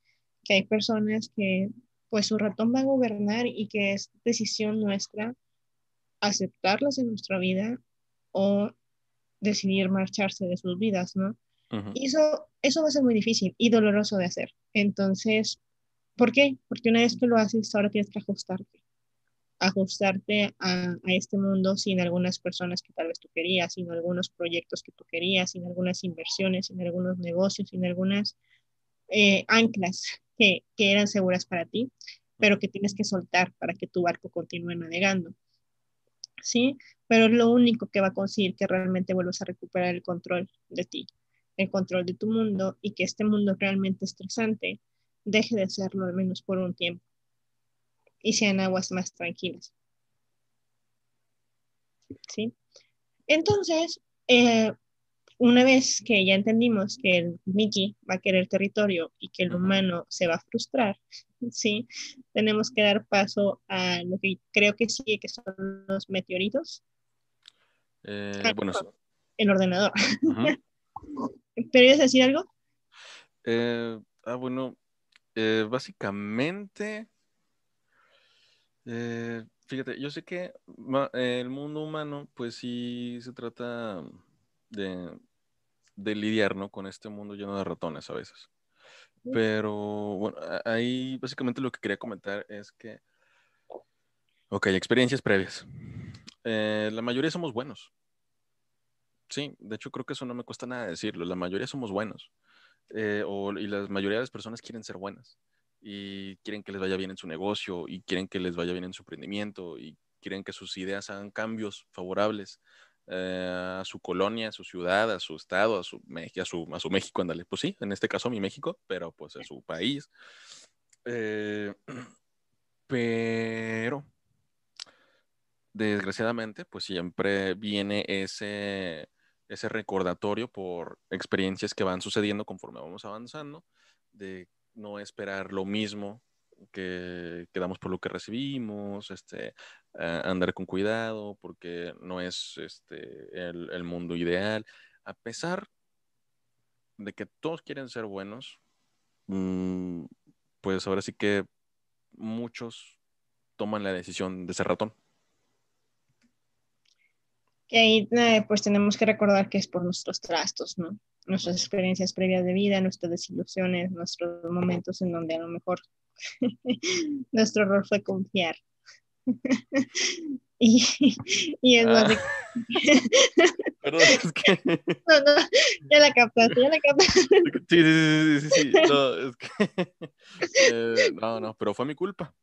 Speaker 2: que hay personas que pues su ratón va a gobernar y que es decisión nuestra aceptarlas en nuestra vida o decidir marcharse de sus vidas, ¿no? Y eso, eso va a ser muy difícil y doloroso de hacer. Entonces, ¿por qué? Porque una vez que lo haces, ahora tienes que ajustarte. Ajustarte a, a, este mundo sin algunas personas que tal vez tú querías, sin algunos proyectos que tú querías, sin algunas inversiones, sin algunos negocios, sin algunas eh, anclas que, eran seguras para ti, pero que tienes que soltar para que tu barco continúe navegando. ¿Sí? Pero es lo único que va a conseguir que realmente vuelvas a recuperar el control de ti, el control de tu mundo y que este mundo realmente estresante deje de serlo al menos por un tiempo y sean aguas más tranquilas. ¿Sí? Entonces, eh, una vez que ya entendimos que el Mickey va a querer territorio y que el humano se va a frustrar, (laughs) ¿sí? Tenemos que dar paso a lo que creo que sí, que son los meteoritos.
Speaker 1: Eh, ah, bueno,
Speaker 2: el ordenador. (laughs) ¿Querías decir algo?
Speaker 1: Eh, ah, bueno, eh, básicamente, fíjate, yo sé que el mundo humano, pues sí se trata de de lidiar, ¿no? Con este mundo lleno de ratones a veces. Pero bueno, ahí básicamente lo que quería comentar es que, ok, experiencias previas. Eh, la mayoría somos buenos. Sí, de hecho creo que eso no me cuesta nada decirlo. La mayoría somos buenos. Eh, y la mayoría de las personas quieren ser buenas. Y quieren que les vaya bien en su negocio. Y quieren que les vaya bien en su emprendimiento. Y quieren que sus ideas hagan cambios favorables eh, a su colonia, a su ciudad, a su estado, a su, a su, a su México, ándale. Pues sí, en este caso mi México, pero pues a su país. Eh, (clears throat) pero desgraciadamente, pues siempre viene ese, ese recordatorio por experiencias que van sucediendo conforme vamos avanzando, de no esperar lo mismo que, quedamos por lo que recibimos, este, andar con cuidado, porque no es este, el, mundo ideal. A pesar de que todos quieren ser buenos, mm, pues ahora sí que muchos toman la decisión de ser ratón.
Speaker 2: Que ahí eh, pues tenemos que recordar que es por nuestros trastos, ¿no? Nuestras experiencias previas de vida, nuestras desilusiones, nuestros momentos en donde a lo mejor (laughs) nuestro error fue confiar. (laughs) y, y es ah. (laughs) Perdón, es que... No, no, ya la captaste, ya la captaste.
Speaker 1: Sí, sí, sí, sí, sí. No, es que... Eh, no, no, pero fue mi culpa.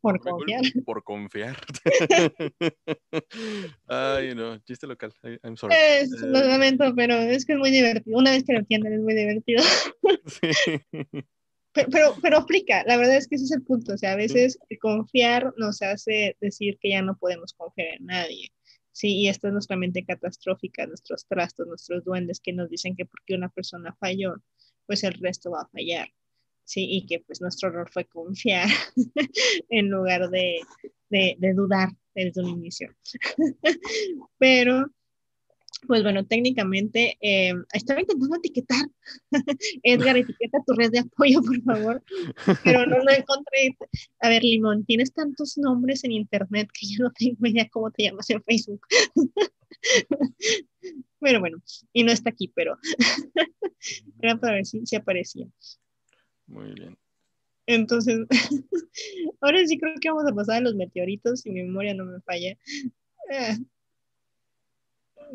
Speaker 2: Por confiar.
Speaker 1: por confiar. Ay, no, chiste local. I'm sorry.
Speaker 2: Es, lo eh, lamento, pero es que es muy divertido. Una vez que lo entienden, es muy divertido. Sí. Pero, pero, aplica, la verdad es que ese es el punto. O sea, a veces confiar nos hace decir que ya no podemos confiar en nadie. Sí, y esta es nuestra mente catastrófica, nuestros trastos, nuestros duendes que nos dicen que porque una persona falló, pues el resto va a fallar. Sí, y que pues nuestro error fue confiar (laughs) en lugar de, de, de dudar desde un inicio. (laughs) Pero pues bueno, técnicamente eh, estaba intentando etiquetar. (laughs) Edgar, etiqueta tu red de apoyo, por favor. Pero no lo encontré. A ver, Limón, tienes tantos nombres en internet que ya no tengo idea cómo te llamas en Facebook. (laughs) pero bueno, y no está aquí, pero (laughs) era para ver si, aparecía.
Speaker 1: Muy bien.
Speaker 2: Entonces, ahora sí creo que vamos a pasar a los meteoritos, si mi memoria no me falla.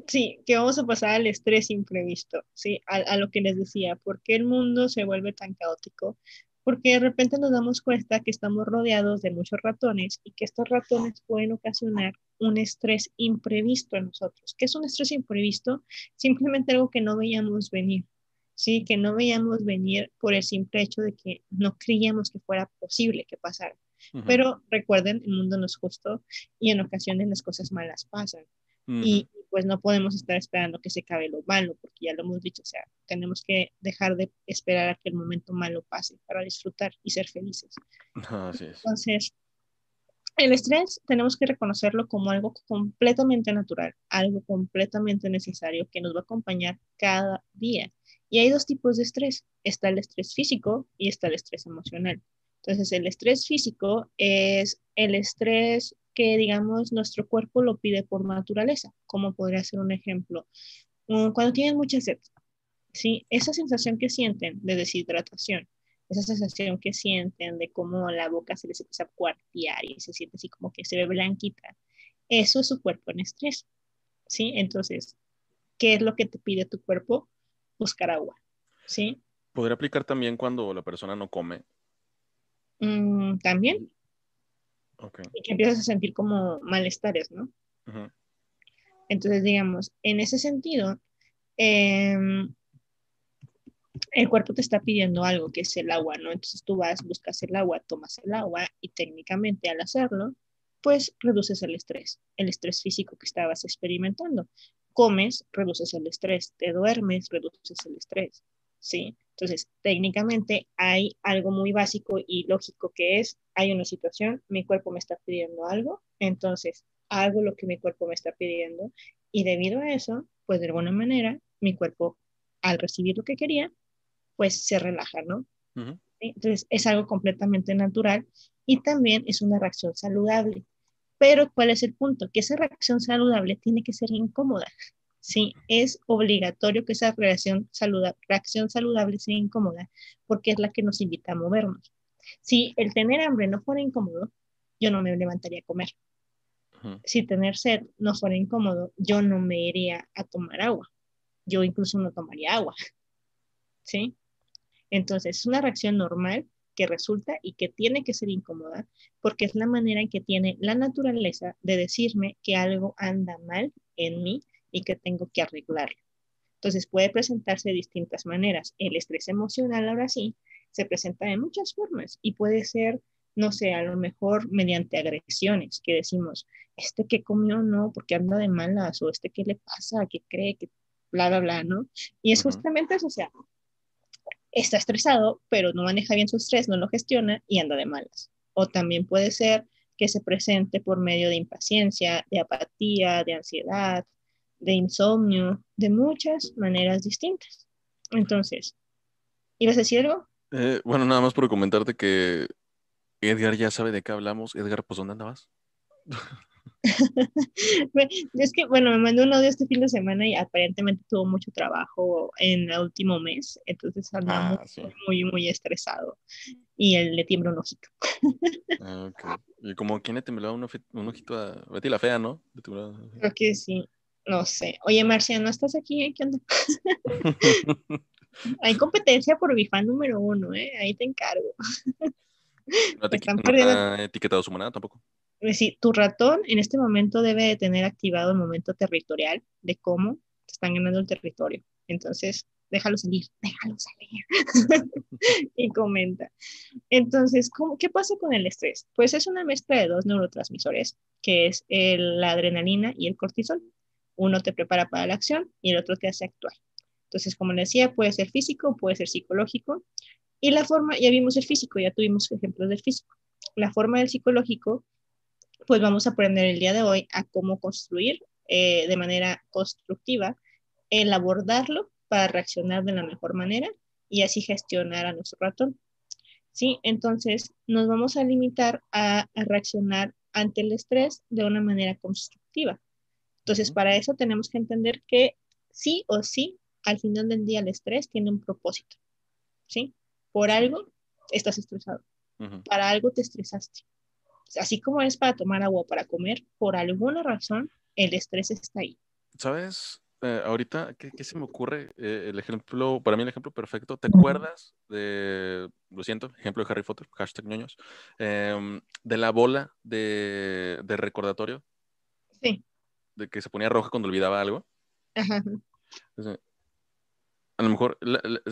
Speaker 2: Sí, que vamos a pasar al estrés imprevisto, ¿sí? A, lo que les decía, ¿por qué el mundo se vuelve tan caótico? Porque de repente nos damos cuenta que estamos rodeados de muchos ratones y que estos ratones pueden ocasionar un estrés imprevisto en nosotros. ¿Qué es un estrés imprevisto? Simplemente algo que no veíamos venir, ¿sí? Que no veíamos venir por el simple hecho de que no creíamos que fuera posible que pasara. Pero recuerden, el mundo no es justo y en ocasiones las cosas malas pasan. Y pues no podemos estar esperando que se acabe lo malo, porque ya lo hemos dicho, o sea, tenemos que dejar de esperar a que el momento malo pase para disfrutar y ser felices. (laughs) Entonces, el estrés tenemos que reconocerlo como algo completamente natural, algo completamente necesario que nos va a acompañar cada día. Y hay dos tipos de estrés. Está el estrés físico y está el estrés emocional. Entonces, el estrés físico es el estrés que, digamos, nuestro cuerpo lo pide por naturaleza, como podría ser un ejemplo. Mm, cuando tienen mucha sed, ¿sí? Esa sensación que sienten de deshidratación, esa sensación que sienten de cómo la boca se les empieza a cuartear y se siente así como que se ve blanquita, eso es su cuerpo en estrés, ¿sí? Entonces, ¿qué es lo que te pide tu cuerpo? Buscar agua, ¿sí?
Speaker 1: ¿Podría aplicar también cuando la persona no come?
Speaker 2: Mm, también, y que empiezas a sentir como malestares, ¿no? Entonces, digamos, en ese sentido, em, el cuerpo te está pidiendo algo, que es el agua, ¿no? Entonces tú vas, buscas el agua, tomas el agua y técnicamente al hacerlo, pues reduces el estrés, el estrés físico que estabas experimentando. Comes, reduces el estrés, te duermes, reduces el estrés, ¿sí? Entonces, técnicamente hay algo muy básico y lógico que es, hay una situación, mi cuerpo me está pidiendo algo, entonces hago lo que mi cuerpo me está pidiendo y debido a eso, pues de alguna manera, mi cuerpo al recibir lo que quería, pues se relaja, ¿no? Entonces, es algo completamente natural y también es una reacción saludable. Pero, ¿cuál es el punto? Que esa reacción saludable tiene que ser incómoda. ¿sí? Es obligatorio que esa reacción, reacción saludable sea incómoda porque es la que nos invita a movernos. Si el tener hambre no fuera incómodo, yo no me levantaría a comer. Si tener sed no fuera incómodo, yo no me iría a tomar agua. Yo incluso no tomaría agua. (laughs) ¿Sí? Entonces, es una reacción normal que resulta y que tiene que ser incómoda porque es la manera en que tiene la naturaleza de decirme que algo anda mal en mí y que tengo que arreglarlo. Entonces puede presentarse de distintas maneras. El estrés emocional, ahora sí, se presenta de muchas formas y puede ser, no sé, a lo mejor mediante agresiones, que decimos, este que comió no, porque anda de malas, o este que le pasa, que cree que bla, bla, bla, ¿no? Y es justamente eso, o sea, está estresado, pero no maneja bien su estrés, no lo gestiona y anda de malas. O también puede ser que se presente por medio de impaciencia, de apatía, de ansiedad, de insomnio, de muchas maneras distintas. Entonces, ¿ibas a decir algo?
Speaker 1: Eh, bueno, nada más por comentarte que Edgar ya sabe de qué hablamos. Edgar, pues ¿dónde andabas? (laughs)
Speaker 2: es que, bueno, me mandó un audio este fin de semana y aparentemente tuvo mucho trabajo en el último mes, entonces andamos ah, muy, muy estresado y él le tiembla un ojito. (laughs)
Speaker 1: Ah, ¿Y como quién le tembló un, ojito a Betty la Fea, no?
Speaker 2: Creo que sí, no sé. Oye, Marcia, ¿no estás aquí? ¿Qué onda? (laughs) Hay competencia por bifán número uno, ¿eh? Ahí te encargo. (laughs)
Speaker 1: ¿No te, ¿no etiquetado su moneda tampoco?
Speaker 2: Sí, tu ratón en este momento debe de tener activado el momento territorial de cómo están ganando el territorio. Entonces, déjalo salir, déjalo salir. (laughs) y comenta. Entonces, ¿cómo, ¿qué pasa con el estrés? Pues es una mezcla de dos neurotransmisores, que es la adrenalina y el cortisol. Uno te prepara para la acción y el otro te hace actuar. Entonces, como decía, puede ser físico, puede ser psicológico. Y la forma, ya vimos el físico, ya tuvimos ejemplos del físico. La forma del psicológico pues vamos a aprender el día de hoy a cómo construir eh, de manera constructiva el abordarlo para reaccionar de la mejor manera y así gestionar a nuestro ratón. ¿Sí? Entonces, nos vamos a limitar a, reaccionar ante el estrés de una manera constructiva. Entonces, para eso tenemos que entender que sí o sí, al final del día el estrés tiene un propósito. ¿Sí? Por algo estás estresado. Para algo te estresaste así como es para tomar agua o para comer, por alguna razón el estrés está ahí.
Speaker 1: ¿Sabes? Eh, ahorita, ¿qué, se me ocurre? Eh, el ejemplo, para mí el ejemplo perfecto, ¿te acuerdas de, lo siento, ejemplo de Harry Potter, hashtag ñoños, em, de la bola de, de, recordatorio?
Speaker 2: Sí.
Speaker 1: De que se ponía roja cuando olvidaba algo. Ajá a lo mejor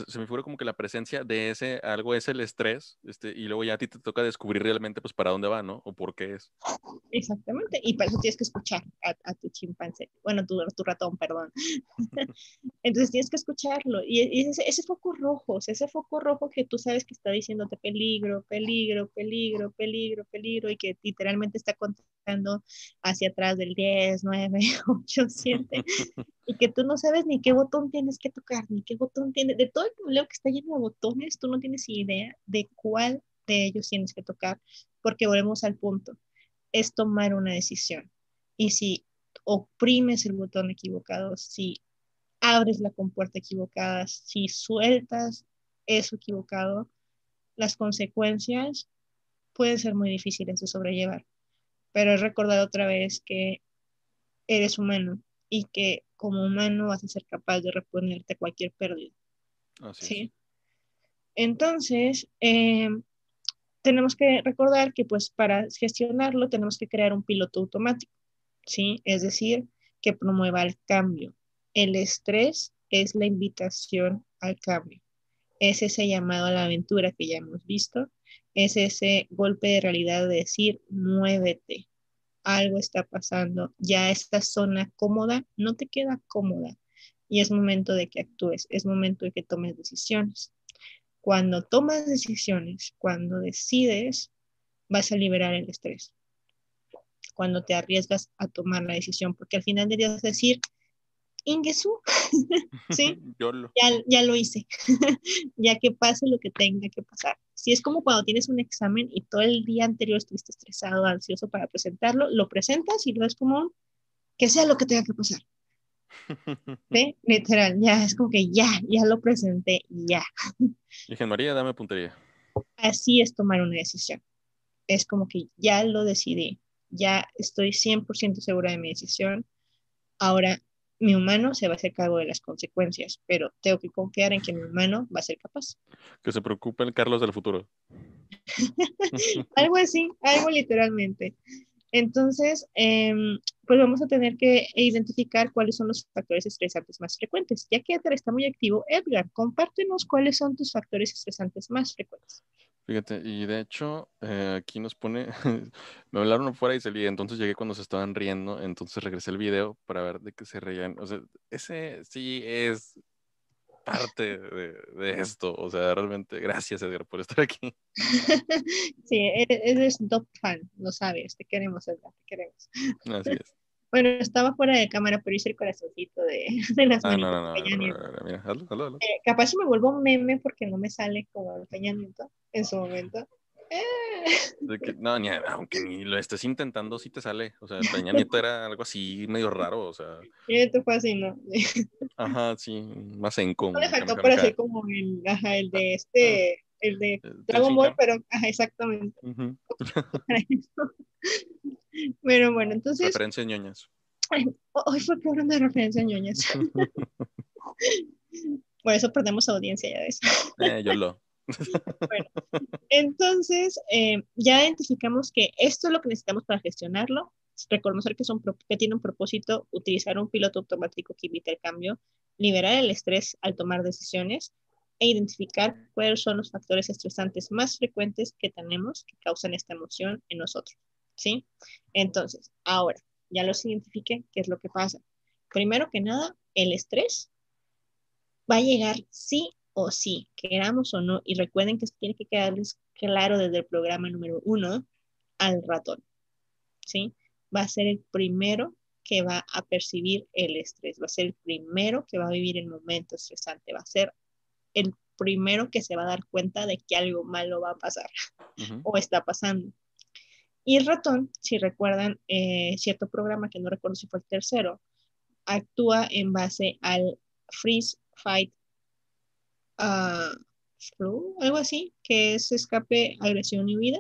Speaker 1: se me figura como que la presencia de ese algo es el estrés, este, y luego ya a ti te toca descubrir realmente pues para dónde va, ¿no? O por qué es.
Speaker 2: Exactamente, y para eso tienes que escuchar a, tu chimpancé, bueno, tu, tu ratón, perdón. (laughs) (laughs) Entonces tienes que escucharlo, y, ese, ese, foco rojo, ese foco rojo que tú sabes que está diciéndote peligro, peligro, peligro, peligro, peligro, y que literalmente está hacia atrás del 10, 9, 8, 7, y que tú no sabes ni qué botón tienes que tocar, ni qué botón tiene, de todo el tablero que está lleno de botones, tú no tienes idea de cuál de ellos tienes que tocar, porque volvemos al punto, es tomar una decisión. Y si oprimes el botón equivocado, si abres la compuerta equivocada, si sueltas eso equivocado, las consecuencias pueden ser muy difíciles de sobrellevar. Pero es recordar otra vez que eres humano y que como humano vas a ser capaz de reponerte cualquier pérdida. ¿sí? Entonces, eh, tenemos que recordar que pues para gestionarlo tenemos que crear un piloto automático, ¿sí? Es decir, que promueva el cambio. El estrés es la invitación al cambio. Es ese llamado a la aventura que ya hemos visto. Es ese golpe de realidad de decir, muévete, algo está pasando, ya esta zona cómoda no te queda cómoda y es momento de que actúes, es momento de que tomes decisiones. Cuando tomas decisiones, cuando decides, vas a liberar el estrés. Cuando te arriesgas a tomar la decisión, porque al final deberías decir, Ingesu, (laughs) ¿sí? (laughs) Ya, ya lo hice, (laughs) ya que pase lo que tenga que pasar. Si es como cuando tienes un examen y todo el día anterior estuviste estresado, ansioso para presentarlo, lo presentas y lo es como que sea lo que tenga que pasar. ¿Sí? Literal, ya es como que ya, ya lo presenté, ya.
Speaker 1: Dije, María, dame puntería.
Speaker 2: Así es tomar una decisión. Es como que ya lo decidí, ya estoy 100% segura de mi decisión. Ahora mi humano se va a hacer cargo de las consecuencias, pero tengo que confiar en que mi humano va a ser capaz.
Speaker 1: Que se preocupe el Carlos del futuro. (laughs)
Speaker 2: algo así, algo literalmente. Entonces, em, pues vamos a tener que identificar cuáles son los factores estresantes más frecuentes. Ya que Edgar está muy activo, Edgar, compártenos cuáles son tus factores estresantes más frecuentes.
Speaker 1: Fíjate, y de hecho, eh, aquí nos pone, (laughs) me hablaron afuera y salí, entonces llegué cuando se estaban riendo, entonces regresé el video para ver de qué se reían. O sea, ese sí es parte de, esto, o sea, realmente, gracias Edgar por estar aquí. (laughs)
Speaker 2: sí, e-, eres top fan, lo sabes, te queremos Edgar, te queremos.
Speaker 1: Así es.
Speaker 2: Bueno, estaba fuera de cámara, pero hice el corazoncito de, (laughs) de las
Speaker 1: ah, no, no, no, mira, hazlo, hazlo, hazlo.
Speaker 2: Eh, capaz me vuelvo meme porque no me sale como el Peña Nieto en su momento.
Speaker 1: no, ni, aunque ni lo estés intentando, sí te sale. O sea, Peña Nieto era algo así medio raro, o sea.
Speaker 2: Sí, esto fue así, ¿no?
Speaker 1: Ajá, sí, más en común.
Speaker 2: No le faltó por hacer como el, ajá, el de este, el de Dragon Ball, pero, ajá, exactamente. (laughs) pero bueno, entonces.
Speaker 1: Referencias ñoñas. (laughs)
Speaker 2: Hoy fue programa de referencias ñoñas. (laughs) bueno, eso perdemos audiencia ya de eso.
Speaker 1: Eh, yo lo.
Speaker 2: Bueno, entonces eh, ya identificamos que esto es lo que necesitamos para gestionarlo, reconocer que, son, que tiene un propósito, utilizar un piloto automático que evite el cambio, liberar el estrés al tomar decisiones e identificar cuáles son los factores estresantes más frecuentes que tenemos que causan esta emoción en nosotros. ¿Sí? Entonces, ahora, ya los identifique, ¿qué es lo que pasa? Primero que nada, el estrés va a llegar sí o sí, queramos o no, y recuerden que tiene que quedarles claro desde el programa número uno al ratón, ¿sí? Va a ser el primero que va a percibir el estrés, va a ser el primero que va a vivir el momento estresante, va a ser el primero que se va a dar cuenta de que algo malo va a pasar o está pasando. Y el ratón, si recuerdan eh, cierto programa que no recuerdo si fue el tercero, actúa en base al freeze, fight, algo así, que es escape, agresión y huida,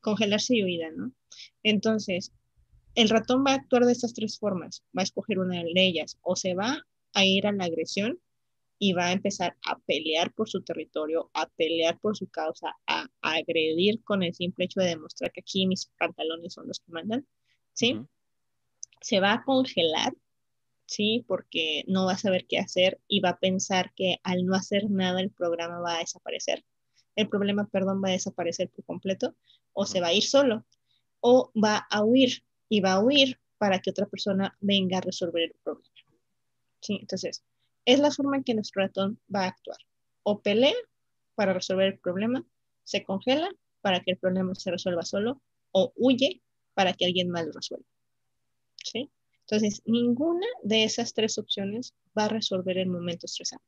Speaker 2: congelarse y huida, ¿no? Entonces, el ratón va a actuar de estas tres formas, va a escoger una de ellas, o se va a ir a la agresión y va a empezar a pelear por su territorio, a pelear por su causa, a, agredir con el simple hecho de demostrar que aquí mis pantalones son los que mandan, ¿sí? Se va a congelar ¿sí? Porque no va a saber qué hacer y va a pensar que al no hacer nada el programa va a desaparecer. El problema, perdón, va a desaparecer por completo o se va a ir solo o va a huir y va a huir para que otra persona venga a resolver el problema. ¿Sí? Entonces, es la forma en que nuestro ratón va a actuar. O pelea para resolver el problema, se congela para que el problema se resuelva solo o huye para que alguien más lo resuelva. ¿Sí? Entonces, ninguna de esas tres opciones va a resolver el momento estresante.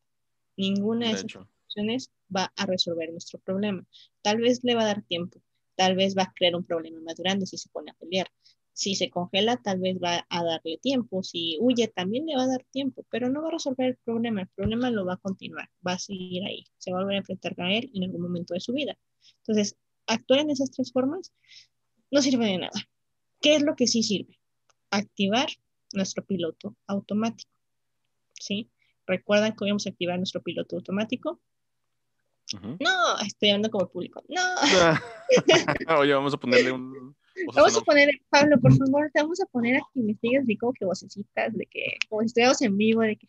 Speaker 2: Ninguna de, esas opciones va a resolver nuestro problema. Tal vez le va a dar tiempo, tal vez va a crear un problema más grande si se pone a pelear. Si se congela, tal vez va a darle tiempo. Si huye, también le va a dar tiempo, pero no va a resolver el problema. El problema lo va a continuar, va a seguir ahí. Se va a volver a enfrentar a él en algún momento de su vida. Entonces, actuar en esas tres formas no sirve de nada. ¿Qué es lo que sí sirve? Activar nuestro piloto automático. ¿Sí? ¿Recuerdan que vamos a activar nuestro piloto automático? No, estoy hablando como público. No. (laughs) (laughs)
Speaker 1: Oye, vamos a ponerle un.
Speaker 2: Vamos a poner, Pablo, por favor, te vamos a poner aquí me sigues así como que vocecitas de que, como si estuviéramos en vivo, de que,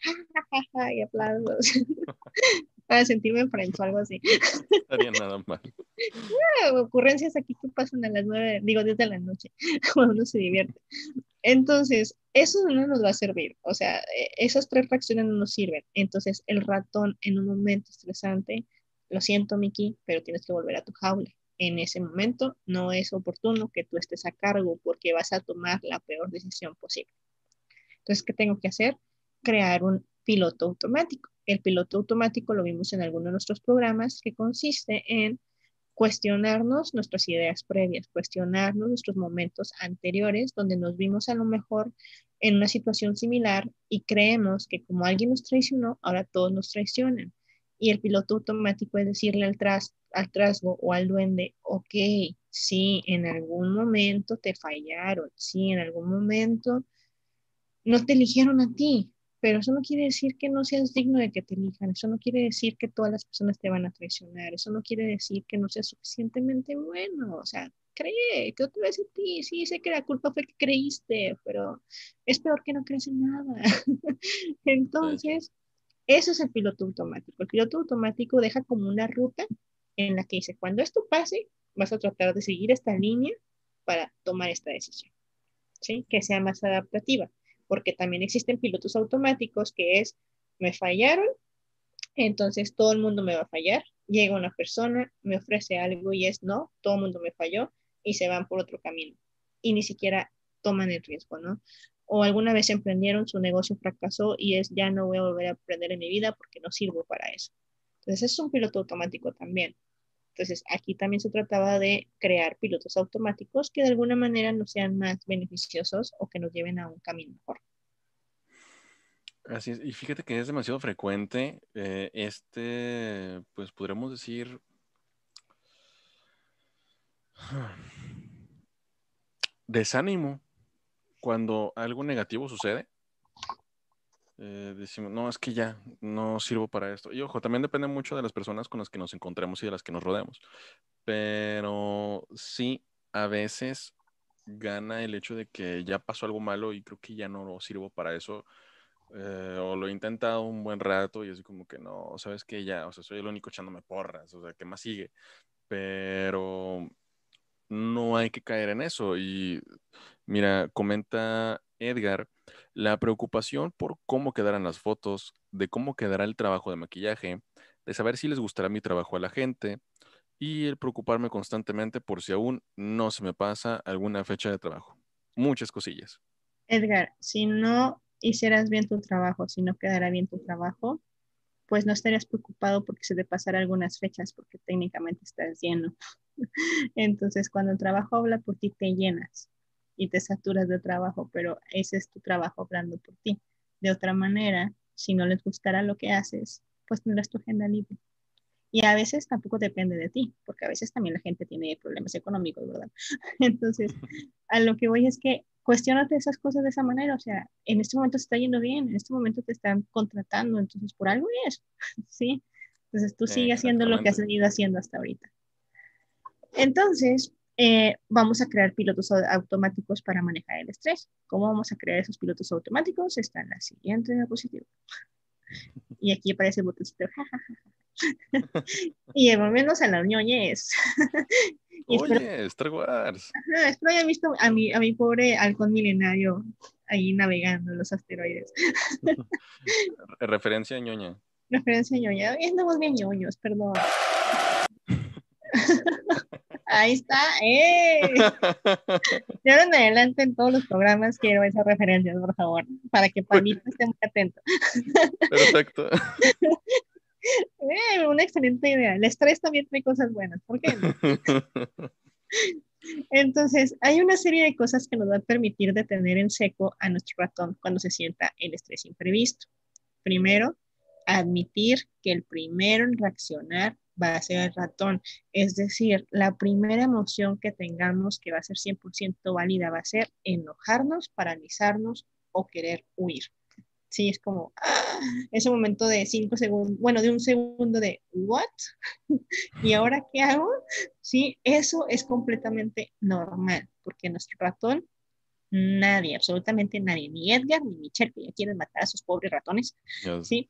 Speaker 2: ja, y aplausos. (laughs) para sentirme frente o algo así.
Speaker 1: Estaría nada mal. (laughs)
Speaker 2: ocurrencias aquí que pasan a las nueve, digo, desde la noche, (laughs) cuando uno se divierte. Entonces, eso no nos va a servir. O sea, e, esas tres reacciones no nos sirven. Entonces, el ratón en un momento estresante, lo siento, Miki, pero tienes que volver a tu jaula. En ese momento no es oportuno que tú estés a cargo porque vas a tomar la peor decisión posible. Entonces, ¿qué tengo que hacer? Crear un piloto automático. El piloto automático lo vimos en alguno de nuestros programas que consiste en cuestionarnos nuestras ideas previas, cuestionarnos nuestros momentos anteriores donde nos vimos a lo mejor en una situación similar y creemos que como alguien nos traicionó, ahora todos nos traicionan. Y el piloto automático es decirle al, tras, al trasgo o al duende, ok, sí, en algún momento te fallaron, sí, en algún momento no te eligieron a ti, pero eso no quiere decir que no seas digno de que te elijan, eso no quiere decir que todas las personas te van a traicionar, eso no quiere decir que no seas suficientemente bueno, o sea, cree, ¿qué otra vez en ti? Sí, sé que la culpa fue que creíste, pero es peor que no crees en nada. (laughs) Entonces, eso es el piloto automático. El piloto automático deja como una ruta en la que dice, cuando esto pase, vas a tratar de seguir esta línea para tomar esta decisión, ¿sí? Que sea más adaptativa, porque también existen pilotos automáticos que es, me fallaron, entonces todo el mundo me va a fallar, llega una persona, me ofrece algo y es no, todo el mundo me falló y se van por otro camino y ni siquiera toman el riesgo, ¿no? O alguna vez emprendieron, su negocio fracasó y es ya no voy a volver a aprender en mi vida porque no sirvo para eso. Entonces es un piloto automático también. Entonces aquí también se trataba de crear pilotos automáticos que de alguna manera nos sean más beneficiosos o que nos lleven a un camino mejor.
Speaker 1: Así es, y fíjate que es demasiado frecuente eh, este, pues podríamos decir, (sighs) desánimo cuando algo negativo sucede. Eh, decimos, no, es que ya no sirvo para esto. Y ojo, también depende mucho de las personas con las que nos encontremos y de las que nos rodeamos. Pero sí, a veces gana el hecho de que ya pasó algo malo y creo que ya no sirvo para eso eh, o lo he intentado un buen rato y así como que no, sabes que ya, o sea, soy el único echándome porras, o sea, ¿qué más sigue? Pero no hay que caer en eso. Y mira, comenta Edgar, la preocupación por cómo quedarán las fotos, de cómo quedará el trabajo de maquillaje, de saber si les gustará mi trabajo a la gente y el preocuparme constantemente por si aún no se me pasa alguna fecha de trabajo. Muchas cosillas.
Speaker 2: Edgar, si no hicieras bien tu trabajo, si no quedara bien tu trabajo, pues no estarías preocupado porque se te pasara algunas fechas, porque técnicamente estás lleno. (laughs) Entonces, cuando el trabajo habla por ti, te llenas y te saturas de trabajo, pero ese es tu trabajo hablando por ti. De otra manera, si no les gustara lo que haces, pues tendrás tu agenda libre. Y a veces tampoco depende de ti, porque a veces también la gente tiene problemas económicos, ¿verdad? (laughs) Entonces, (laughs) a lo que voy es que cuestionate esas cosas de esa manera, o sea, en este momento se está yendo bien, en este momento te están contratando, entonces por algo es, (laughs) ¿sí? Entonces tú sigue haciendo lo que has venido haciendo hasta ahorita. Entonces, eh, vamos a crear pilotos automáticos para manejar el estrés. ¿Cómo vamos a crear esos pilotos automáticos? Está en la siguiente diapositiva. Y aquí aparece el botoncito. (laughs) y volvemos a la ñoñez. (laughs)
Speaker 1: Oye, Star Wars.
Speaker 2: espero hayan visto a mi, a mi pobre halcón milenario ahí navegando en los asteroides. (laughs)
Speaker 1: Referencia ñoña.
Speaker 2: Referencia ñoña. Estamos bien ñoños, perdón. Ahí está, ¡eh! (laughs) De ahora en adelante en todos los programas quiero esas referencias, por favor, para que Panito esté muy atento. (laughs)
Speaker 1: Perfecto.
Speaker 2: Eh, una excelente idea. El estrés también trae cosas buenas, ¿por qué no? (laughs) Entonces, hay una serie de cosas que nos va a permitir detener en seco a nuestro ratón cuando se sienta el estrés imprevisto. Primero, admitir que el primero en reaccionar va a ser el ratón. Es decir, la primera emoción que tengamos que va a ser 100% válida va a ser enojarnos, paralizarnos o querer huir sí, es como ¡ah! ese momento de cinco segundos, bueno, de un segundo de ¿what? (laughs) ¿Y ahora qué hago? Sí, eso es completamente normal, porque nuestro ratón, nadie, absolutamente nadie, ni Edgar ni Michelle, que ya quieren matar a sus pobres ratones, sí,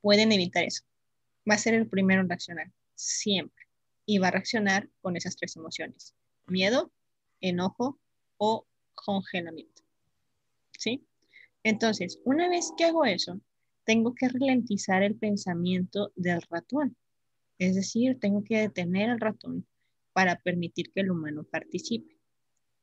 Speaker 2: pueden evitar eso. Va a ser el primero en reaccionar, siempre. Y va a reaccionar con esas tres emociones, miedo, enojo o congelamiento. ¿Sí? Entonces, una vez que hago eso, tengo que ralentizar el pensamiento del ratón. Es decir, tengo que detener al ratón para permitir que el humano participe.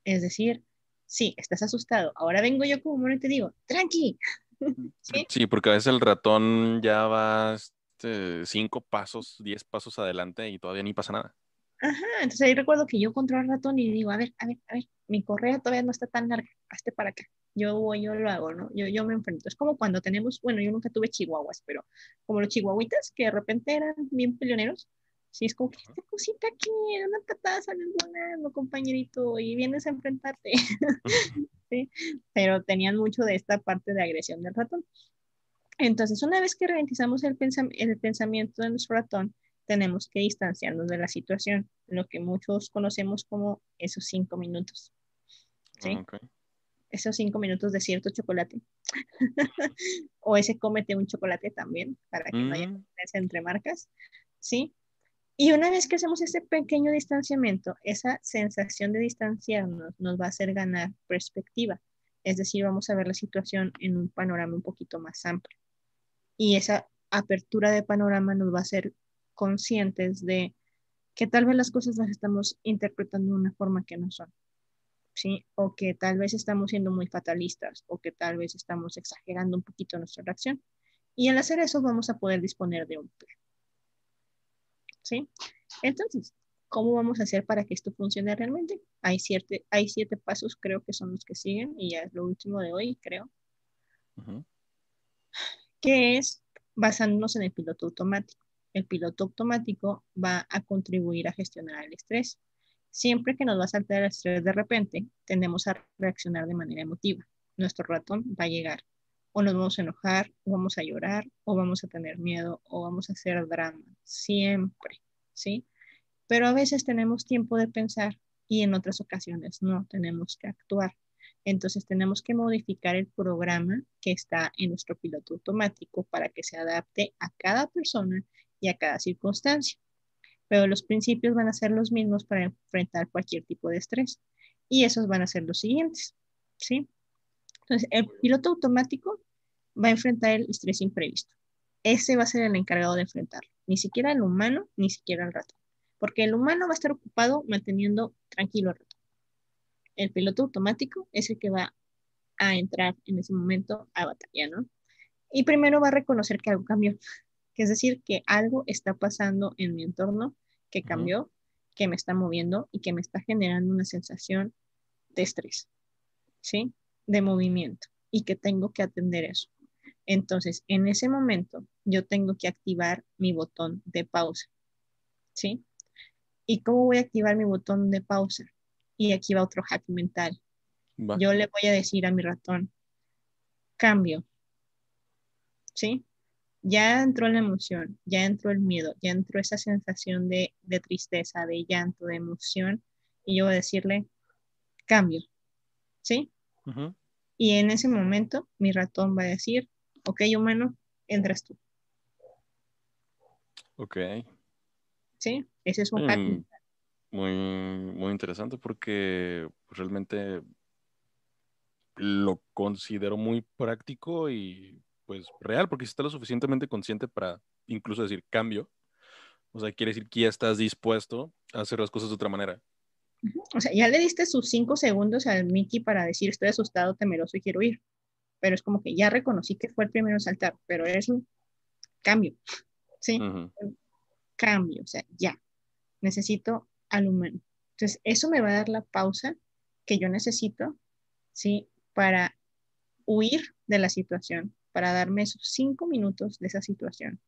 Speaker 2: Es decir, sí, estás asustado. Ahora vengo yo como humano y te digo, tranqui. (laughs)
Speaker 1: ¿Sí? porque a veces el ratón ya va este, cinco pasos, diez pasos adelante y todavía ni pasa nada.
Speaker 2: Ajá, entonces ahí recuerdo que yo controlo al ratón y digo, a ver, a ver, a ver, mi correa todavía no está tan larga, hazte para acá yo voy, yo lo hago, ¿no? Yo, yo me enfrento. Es como cuando tenemos, bueno, yo nunca tuve chihuahuas, pero como los chihuahuitas que de repente eran bien peleoneros, sí, es como que esta cosita aquí, una patada sales volando, compañerito, y vienes a enfrentarte. (laughs) ¿Sí? Pero tenían mucho de esta parte de agresión del ratón. Entonces, una vez que ralentizamos el, el pensamiento de nuestro ratón, tenemos que distanciarnos de la situación, lo que muchos conocemos como esos cinco minutos. ¿sí?
Speaker 1: Ok.
Speaker 2: Esos cinco minutos de cierto chocolate. (laughs) o ese cómete un chocolate también, para que no haya
Speaker 1: Mm,
Speaker 2: entre marcas. ¿sí? Y una vez que hacemos ese pequeño distanciamiento, esa sensación de distanciarnos nos va a hacer ganar perspectiva. Es decir, vamos a ver la situación en un panorama un poquito más amplio. Y esa apertura de panorama nos va a hacer conscientes de que tal vez las cosas las estamos interpretando de una forma que no son. ¿sí? O que tal vez estamos siendo muy fatalistas o que tal vez estamos exagerando un poquito nuestra reacción. Y al hacer eso vamos a poder disponer de un plan. ¿Sí? Entonces, ¿cómo vamos a hacer para que esto funcione realmente? Hay, siete, hay siete pasos, creo que son los que siguen, y ya es lo último de hoy, creo,
Speaker 1: ujú.
Speaker 2: Que es basándonos en el piloto automático. El piloto automático va a contribuir a gestionar el estrés. Siempre que nos va a saltar el estrés de repente, tendemos a reaccionar de manera emotiva. Nuestro ratón va a llegar. O nos vamos a enojar, o vamos a llorar, o vamos a tener miedo, o vamos a hacer drama. Siempre, ¿sí? Pero a veces tenemos tiempo de pensar y en otras ocasiones no, tenemos que actuar. Entonces tenemos que modificar el programa que está en nuestro piloto automático para que se adapte a cada persona y a cada circunstancia. Pero los principios van a ser los mismos para enfrentar cualquier tipo de estrés. Y esos van a ser los siguientes, ¿sí? Entonces, el piloto automático va a enfrentar el estrés imprevisto. Ese va a ser el encargado de enfrentarlo. Ni siquiera el humano, ni siquiera el ratón. Porque el humano va a estar ocupado manteniendo tranquilo al ratón. El piloto automático es el que va a entrar en ese momento a batalla, ¿no? Y primero va a reconocer que algo cambió, que es decir, que algo está pasando en mi entorno que cambió, que me está moviendo y que me está generando una sensación de estrés, ¿sí? De movimiento y que tengo que atender eso. Entonces, en ese momento, yo tengo que activar mi botón de pausa, ¿sí? ¿Y cómo voy a activar mi botón de pausa? Y aquí va otro hack mental.
Speaker 1: Va.
Speaker 2: Yo le voy a decir a mi ratón, cambio, ¿sí? Ya entró la emoción, ya entró el miedo, ya entró esa sensación de, de tristeza, de llanto, de emoción, y yo voy a decirle, cambio, ¿sí? Y en ese momento mi ratón va a decir, ok, humano, entras tú,
Speaker 1: Ok.
Speaker 2: ¿sí? Ese es un hack.
Speaker 1: Mm, Muy, muy interesante porque pues, realmente lo considero muy práctico y pues real, porque si estás lo suficientemente consciente para incluso decir cambio, o sea, quiere decir que ya estás dispuesto a hacer las cosas de otra manera.
Speaker 2: O sea, ya le diste sus cinco segundos al Mickey para decir estoy asustado, temeroso y quiero ir. Pero es como que ya reconocí que fue el primero en saltar, pero es un cambio. ¿Sí?
Speaker 1: Ujú.
Speaker 2: Cambio, o sea, ya. Necesito al humano. Entonces, eso me va a dar la pausa que yo necesito, ¿sí? Para huir de la situación, para darme esos cinco minutos de esa situación.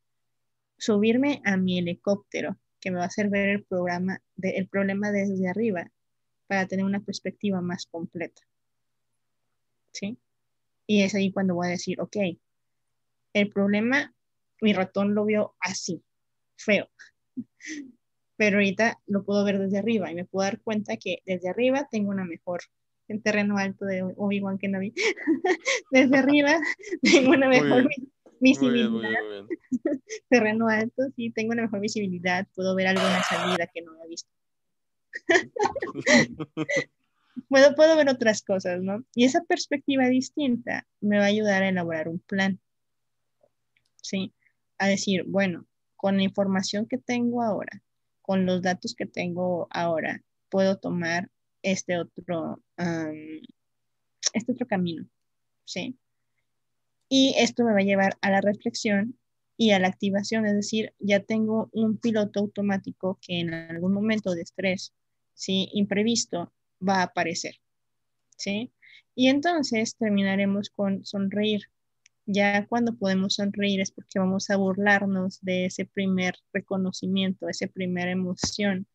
Speaker 2: Subirme a mi helicóptero, que me va a hacer ver el, programa de, el problema desde arriba, para tener una perspectiva más completa. ¿Sí? Y es ahí cuando voy a decir, ok, el problema, mi ratón lo vio así, feo. Pero ahorita lo puedo ver desde arriba y me puedo dar cuenta que desde arriba tengo una mejor, el terreno alto de Obi-Wan Kenobi. (laughs) desde arriba (laughs) tengo una mejor
Speaker 1: bien.
Speaker 2: vi-
Speaker 1: Muy bien, muy
Speaker 2: visibilidad,
Speaker 1: bien, muy bien. (laughs)
Speaker 2: terreno alto, sí, tengo una mejor visibilidad, puedo ver alguna salida que no había visto. Puedo, puedo ver otras cosas, ¿no? Y esa perspectiva distinta me va a ayudar a elaborar un plan, ¿sí? A decir, bueno, con la información que tengo ahora, con los datos que tengo ahora, puedo tomar este otro, este otro camino, ¿sí? Y esto me va a llevar a la reflexión y a la activación, es decir, ya tengo un piloto automático que en algún momento de estrés, ¿sí? Imprevisto, va a aparecer, ¿sí? Y entonces terminaremos con sonreír. Ya cuando podemos sonreír es porque vamos a burlarnos de ese primer reconocimiento, esa primera emoción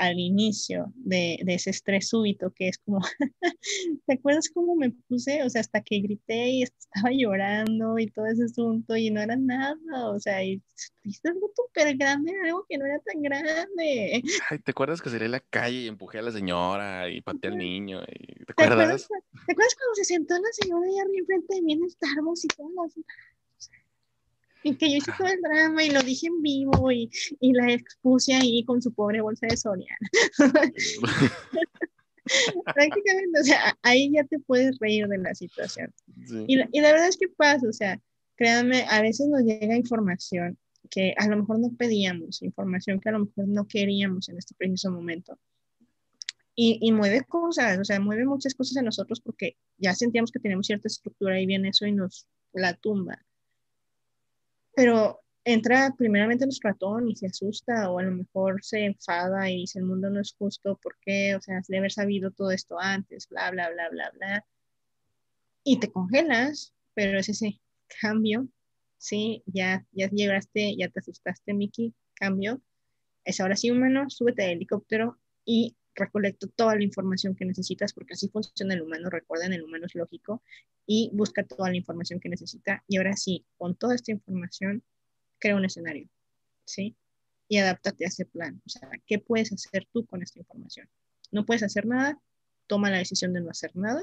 Speaker 2: al inicio de, de, ese estrés súbito, que es como, (laughs) ¿te acuerdas cómo me puse? O sea, hasta que grité y (laughs) estaba llorando y todo ese asunto y no era nada, o sea, y hiciste algo súper grande, algo que no era tan grande. (laughs)
Speaker 1: Ay, ¿te acuerdas que salí a la calle y empujé a la señora y pateé al niño? Y, ¿te, acuerdas?
Speaker 2: ¿Te acuerdas cuando se sentó la señora ahí arriba enfrente de mí en Starbucks y todas las y que yo hice todo el drama y lo dije en vivo y, y la expuse ahí con su pobre bolsa de Soriana. (laughs) Prácticamente, o sea, ahí ya te puedes reír de la situación. Y, la, y la verdad es que pasa, o sea, créanme, a veces nos llega información que a lo mejor no pedíamos, información que a lo mejor no queríamos en este preciso momento. Y, y, mueve cosas, o sea, mueve muchas cosas en nosotros porque ya sentíamos que tenemos cierta estructura y viene eso y nos la tumba pero entra primeramente nuestro ratón y se asusta o a lo mejor se enfada y dice el mundo no es justo, ¿por qué? O sea, de haber sabido todo esto antes, bla, bla, bla, bla, bla. Y te congelas, pero es ese cambio, ¿sí? Ya, ya llegaste, ya te asustaste, Mickey, cambio. Es ahora sí humano, súbete al helicóptero y recolecto toda la información que necesitas, porque así funciona el humano, recuerden, el humano es lógico, y busca toda la información que necesita. Y ahora sí, con toda esta información, crea un escenario, ¿sí? Y adáptate a ese plan. O sea, ¿qué puedes hacer tú con esta información? No puedes hacer nada, toma la decisión de no hacer nada,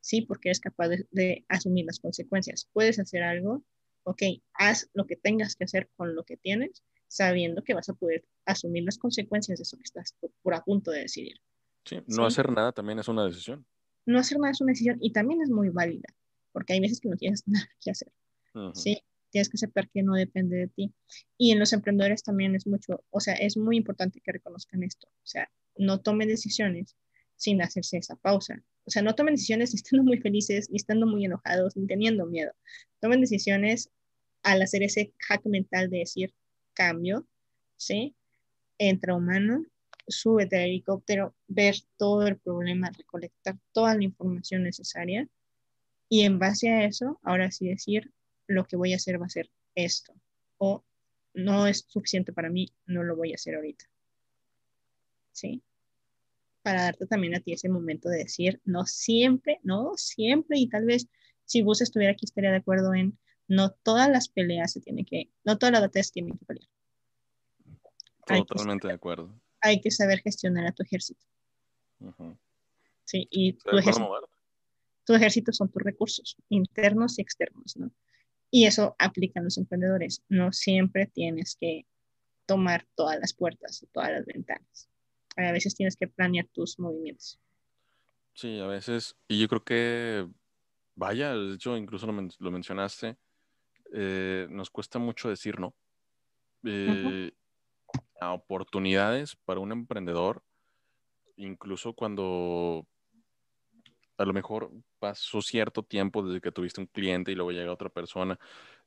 Speaker 2: ¿sí? Porque eres capaz de, de asumir las consecuencias. Puedes hacer algo, ok, haz lo que tengas que hacer con lo que tienes, sabiendo que vas a poder asumir las consecuencias de eso que estás por a punto de decidir.
Speaker 1: Sí, no hacer nada también es una decisión.
Speaker 2: No hacer nada es una decisión y también es muy válida, porque hay veces que no tienes (laughs) nada que hacer. Sí, tienes que aceptar que no depende de ti. Y en los emprendedores también es mucho, o sea, es muy importante que reconozcan esto. O sea, no tomen decisiones sin hacerse esa pausa. O sea, no tomen decisiones (laughs) ni estando muy felices, ni estando muy enojados, ni teniendo miedo. Tomen decisiones al hacer ese hack mental de decir, cambio, ¿sí? Entra humano, súbete al helicóptero, ver todo el problema, recolectar toda la información necesaria y en base a eso, ahora sí decir, lo que voy a hacer va a ser esto o no es suficiente para mí, no lo voy a hacer ahorita. ¿Sí? Para darte también a ti ese momento de decir, no siempre, no siempre, y tal vez si vos estuviera aquí estaría de acuerdo en no todas las peleas se tienen que, no todas las batallas se tienen que pelear.
Speaker 1: Totalmente de acuerdo.
Speaker 2: Hay que saber gestionar a tu ejército. Sí, y tu ejército, tu ejército son tus recursos internos y externos, ¿no? Y eso aplica a los emprendedores. No siempre tienes que tomar todas las puertas o todas las ventanas. A veces tienes que planear tus movimientos.
Speaker 1: Sí, a veces. Y yo creo que, vaya, de hecho, incluso lo mencionaste, eh, nos cuesta mucho decir no. Eh, a oportunidades para un emprendedor, incluso cuando a lo mejor pasó cierto tiempo desde que tuviste un cliente y luego llega otra persona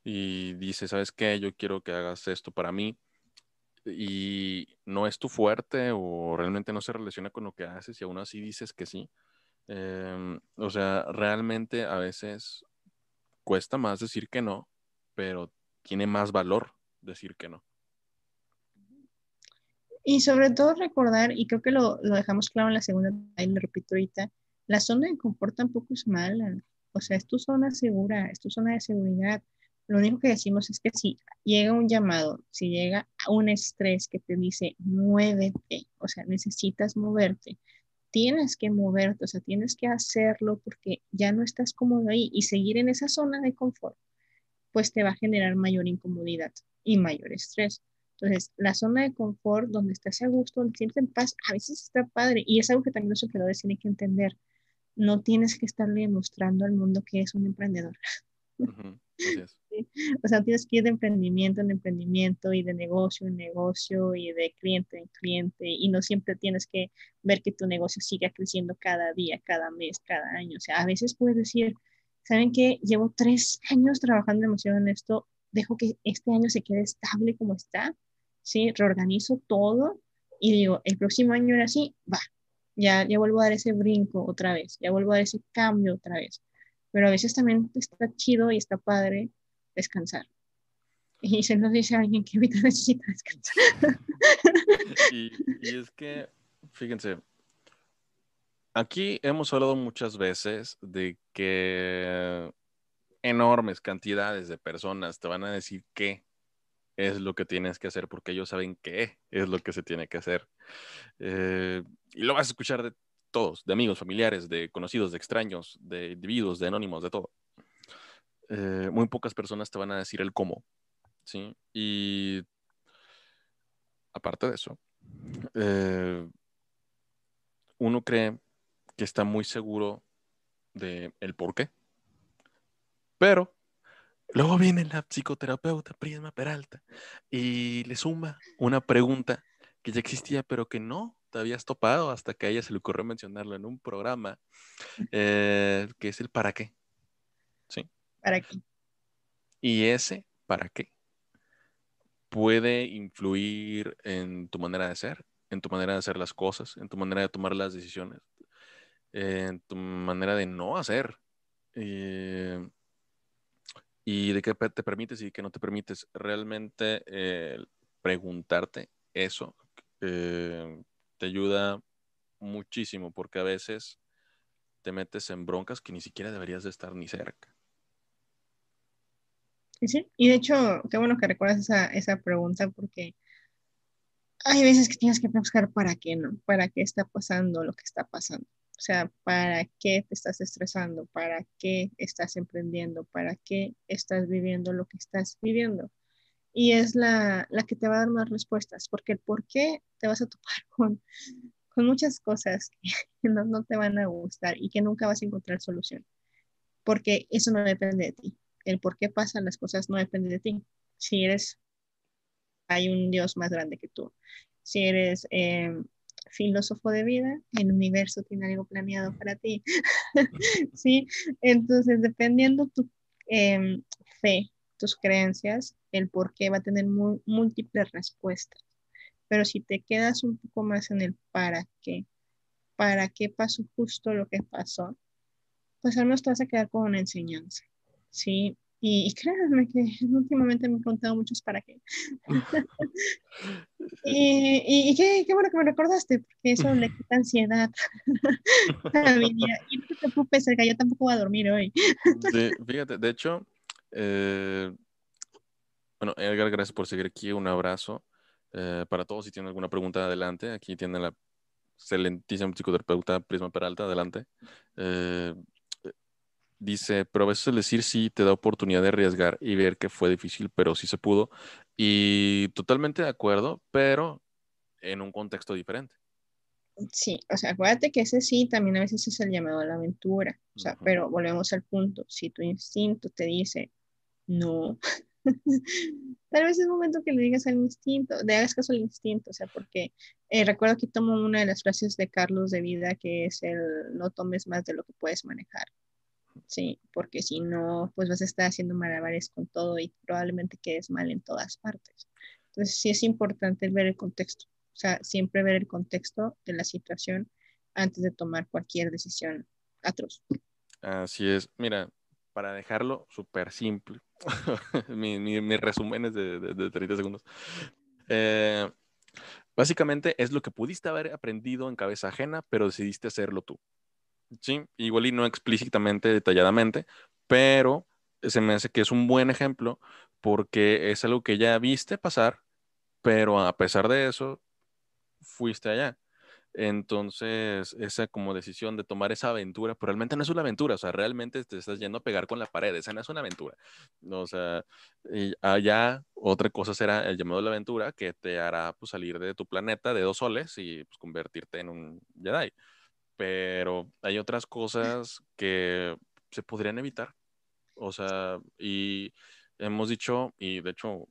Speaker 1: y dice, ¿sabes qué? Yo quiero que hagas esto para mí y no es tu fuerte o realmente no se relaciona con lo que haces y aún así dices que sí. Em, o sea, realmente a veces cuesta más decir que no pero tiene más valor decir que no.
Speaker 2: Y sobre todo recordar, y creo que lo, lo dejamos claro en la segunda, y lo repito ahorita, la zona de confort tampoco es mala. O sea, es tu zona segura, es tu zona de seguridad. Lo único que decimos es que si llega un llamado, si llega un estrés que te dice, muévete, o sea, necesitas moverte, tienes que moverte, o sea, tienes que hacerlo porque ya no estás cómodo ahí y seguir en esa zona de confort pues te va a generar mayor incomodidad y mayor estrés. Entonces, la zona de confort, donde estás a gusto, donde sientes en paz, a veces está padre y es algo que también los emprendedores tienen que entender. No tienes que estarle demostrando al mundo que es un emprendedor. (laughs) O sea, tienes que ir de emprendimiento en emprendimiento y de negocio en negocio y de cliente en cliente y no siempre tienes que ver que tu negocio siga creciendo cada día, cada mes, cada año. O sea, a veces puedes decir, ¿saben qué? Llevo tres años trabajando demasiado en esto, dejo que este año se quede estable como está, ¿sí? Reorganizo todo y digo, el próximo año era así, va, ya, ya vuelvo a dar ese brinco otra vez, ya vuelvo a dar ese cambio otra vez. Pero a veces también está chido y está padre descansar. Y se nos dice alguien que ahorita (laughs) necesita descansar.
Speaker 1: y, y es que, fíjense, aquí hemos hablado muchas veces de que enormes cantidades de personas te van a decir qué es lo que tienes que hacer porque ellos saben qué es lo que se tiene que hacer. Eh, y lo vas a escuchar de todos, de amigos, familiares, de conocidos, de extraños, de individuos, de anónimos, de todo. Eh, muy pocas personas te van a decir el cómo. ¿sí? Y aparte de eso, eh, uno cree que está muy seguro de el por qué. Pero luego viene la psicoterapeuta Prisma Peralta y le suma una pregunta que ya existía, pero que no te habías topado hasta que a ella se le ocurrió mencionarlo en un programa, eh, que es el para qué. ¿Sí?
Speaker 2: ¿Para qué?
Speaker 1: Y ese para qué puede influir en tu manera de ser, en tu manera de hacer las cosas, en tu manera de tomar las decisiones, en tu manera de no hacer. Eh, y de qué te permites y qué no te permites. Realmente eh, preguntarte eso eh, te ayuda muchísimo porque a veces te metes en broncas que ni siquiera deberías de estar ni cerca.
Speaker 2: Sí, y de hecho, qué bueno que recuerdas esa, esa pregunta porque hay veces que tienes que buscar para qué no, para qué está pasando lo que está pasando. O sea, ¿para qué te estás estresando? ¿Para qué estás emprendiendo? ¿Para qué estás viviendo lo que estás viviendo? Y es la, la que te va a dar más respuestas, porque el por qué te vas a topar (laughs) con, con muchas cosas que no, no te van a gustar y que nunca vas a encontrar solución, porque eso no depende de ti. El por qué pasan las cosas no depende de ti. Si eres, hay un Dios más grande que tú. Si eres eh, filósofo de vida, el universo tiene algo planeado para ti. (laughs) ¿Sí? Entonces, dependiendo tu em, fe, tus creencias, el por qué va a tener múltiples respuestas. Pero si te quedas un poco más en el para qué, para qué pasó justo lo que pasó, pues al menos te vas a quedar con una enseñanza. ¿sí? Y, créanme que (laughs) últimamente me he preguntado muchos para qué. (laughs) (laughs) y, y qué, qué, bueno que me recordaste, porque eso le quita ansiedad a mi día. Y no te preocupes, que yo tampoco voy a dormir hoy.
Speaker 1: sí, fíjate, de hecho, eh, bueno, Edgar, gracias por seguir aquí. Un abrazo. Eh, para todos, si tienen alguna pregunta, adelante. Aquí tienen la excelentísima psicoterapeuta Prisma Peralta, adelante. Eh, dice, pero a veces decir sí te da oportunidad de arriesgar y ver que fue difícil, pero sí se pudo. Y totalmente de acuerdo, pero en un contexto diferente.
Speaker 2: Sí, o sea, acuérdate que ese sí también a veces es el llamado a la aventura. O sea, pero volvemos al punto. Si tu instinto te dice no, (laughs) tal vez es momento que le digas al instinto, le hagas caso al instinto. O sea, porque eh, recuerdo que tomo una de las frases de Carlos de vida que es el no tomes más de lo que puedes manejar. Sí, porque si no, pues vas a estar haciendo malabares con todo y probablemente quedes mal en todas partes. Entonces, sí es importante ver el contexto, o sea, siempre ver el contexto de la situación antes de tomar cualquier decisión atroz.
Speaker 1: Así es. Mira, para dejarlo súper simple, (laughs) mi, mi, resumen es de, de, 30 segundos. Eh, básicamente es lo que pudiste haber aprendido en cabeza ajena, pero decidiste hacerlo tú. Sí, igual y no explícitamente, detalladamente, pero se me hace que es un buen ejemplo porque es algo que ya viste pasar, pero a pesar de eso, fuiste allá. Entonces, esa como decisión de tomar esa aventura, pero realmente no es una aventura, o sea, realmente te estás yendo a pegar con la pared, esa no es una aventura. O sea, allá otra cosa será el llamado de la aventura que te hará pues, salir de tu planeta de dos soles y pues, convertirte en un Jedi pero hay otras cosas que se podrían evitar. O sea, y hemos dicho, y de hecho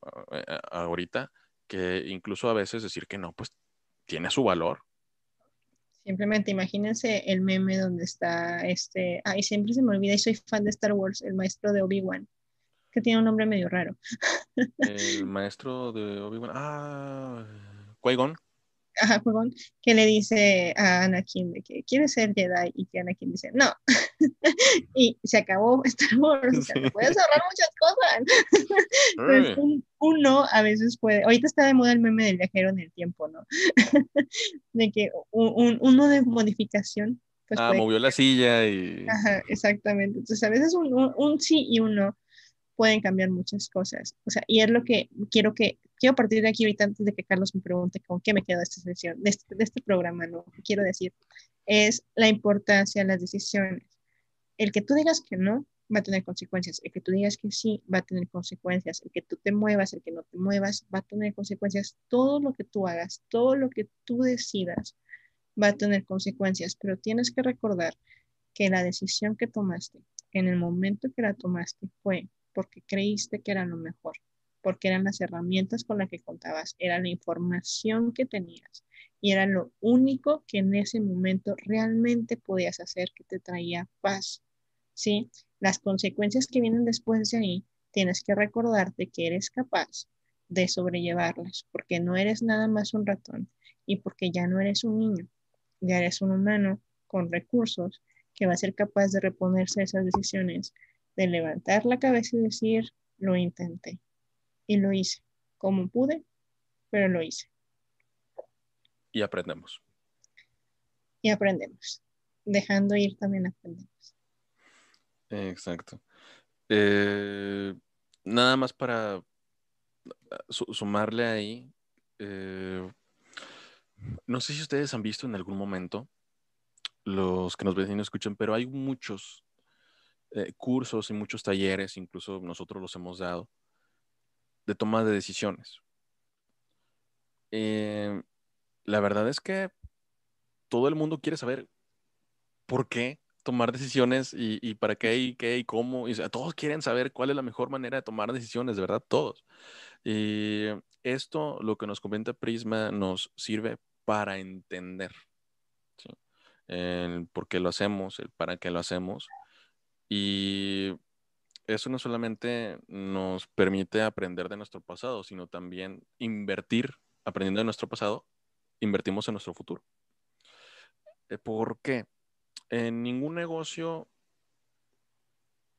Speaker 1: ahorita, que incluso a veces decir que no, pues tiene su valor.
Speaker 2: Simplemente imagínense el meme donde está este, ay, siempre se me olvida y soy fan de Star Wars, el maestro de Obi-Wan, que tiene un nombre medio raro.
Speaker 1: El maestro de Obi-Wan, ah, Qui-Gon.
Speaker 2: Ajá, que le dice a Anakin de que quiere ser Jedi y que Anakin dice no. (laughs) y se acabó Star Wars, o sea, puedes (laughs) ahorrar muchas cosas. (laughs) un, no a veces puede, ahorita está de moda el meme del viajero en el tiempo, ¿no? de que un, uno de modificación.
Speaker 1: Pues ah, movió la silla y...
Speaker 2: Ajá, exactamente. Entonces a veces un, un sí y un no pueden cambiar muchas cosas. O sea, y es lo que quiero que quiero partir de aquí ahorita antes de que Carlos me pregunte con qué me quedo de esta sesión, de este, de este programa, ¿no? quiero decir es la importancia de las decisiones. El que tú digas que no va a tener consecuencias, el que tú digas que sí va a tener consecuencias, el que tú te muevas, el que no te muevas va a tener consecuencias. Todo lo que tú hagas, todo lo que tú decidas va a tener consecuencias, pero tienes que recordar que la decisión que tomaste en el momento que la tomaste fue porque creíste que era lo mejor porque eran las herramientas con las que contabas, era la información que tenías y era lo único que en ese momento realmente podías hacer que te traía paz. ¿Sí? Las consecuencias que vienen después de ahí, tienes que recordarte que eres capaz de sobrellevarlas, porque no eres nada más un ratón y porque ya no eres un niño, ya eres un humano con recursos que va a ser capaz de reponerse esas decisiones, de levantar la cabeza y decir, lo intenté, y lo hice, como pude, pero lo hice.
Speaker 1: Y aprendemos.
Speaker 2: Y aprendemos. Dejando ir también aprendemos.
Speaker 1: Exacto. Eh, nada más para sumarle ahí. Eh, no sé si ustedes han visto en algún momento, los que nos ven y nos escuchan, pero hay muchos eh, cursos y muchos talleres, incluso nosotros los hemos dado, de toma de decisiones. Eh, la verdad es que todo el mundo quiere saber por qué tomar decisiones y, para qué y qué y cómo. Y, todos quieren saber cuál es la mejor manera de tomar decisiones, de verdad, todos. Y esto, lo que nos comenta Prisma, nos sirve para entender el por qué lo hacemos, el para qué lo hacemos. Y eso no solamente nos permite aprender de nuestro pasado, sino también invertir, aprendiendo de nuestro pasado, invertimos en nuestro futuro. Eh, ¿Por qué? En ningún negocio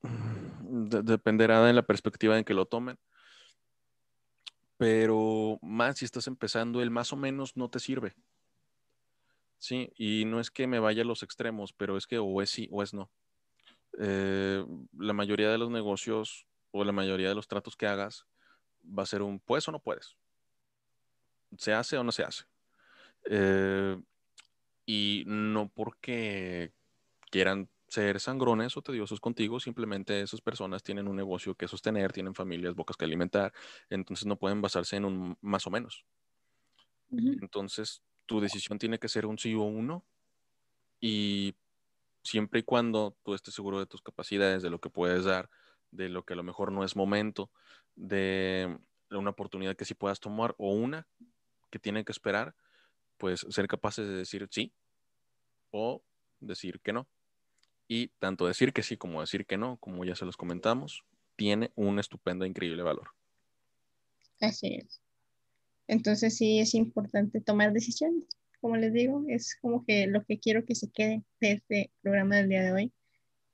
Speaker 1: dependerá de la perspectiva en que lo tomen, pero más si estás empezando, el más o menos no te sirve. Sí, y no es que me vaya a los extremos, pero es que o es sí o es no. Eh, la mayoría de los negocios o la mayoría de los tratos que hagas va a ser un puedes o no puedes. Se hace o no se hace. Eh, y no porque quieran ser sangrones o tediosos contigo, simplemente esas personas tienen un negocio que sostener, tienen familias, bocas que alimentar, entonces no pueden basarse en un más o menos. Entonces, tu decisión tiene que ser un sí o un no. Y siempre y cuando tú estés seguro de tus capacidades, de lo que puedes dar, de lo que a lo mejor no es momento, de una oportunidad que sí puedas tomar o una que tienen que esperar, pues ser capaces de decir sí o decir que no. Y tanto decir que sí como decir que no, como ya se los comentamos, tiene un estupendo, increíble valor.
Speaker 2: Así es. Entonces sí es importante tomar decisiones como les digo, es como que lo que quiero que se quede de este programa del día de hoy.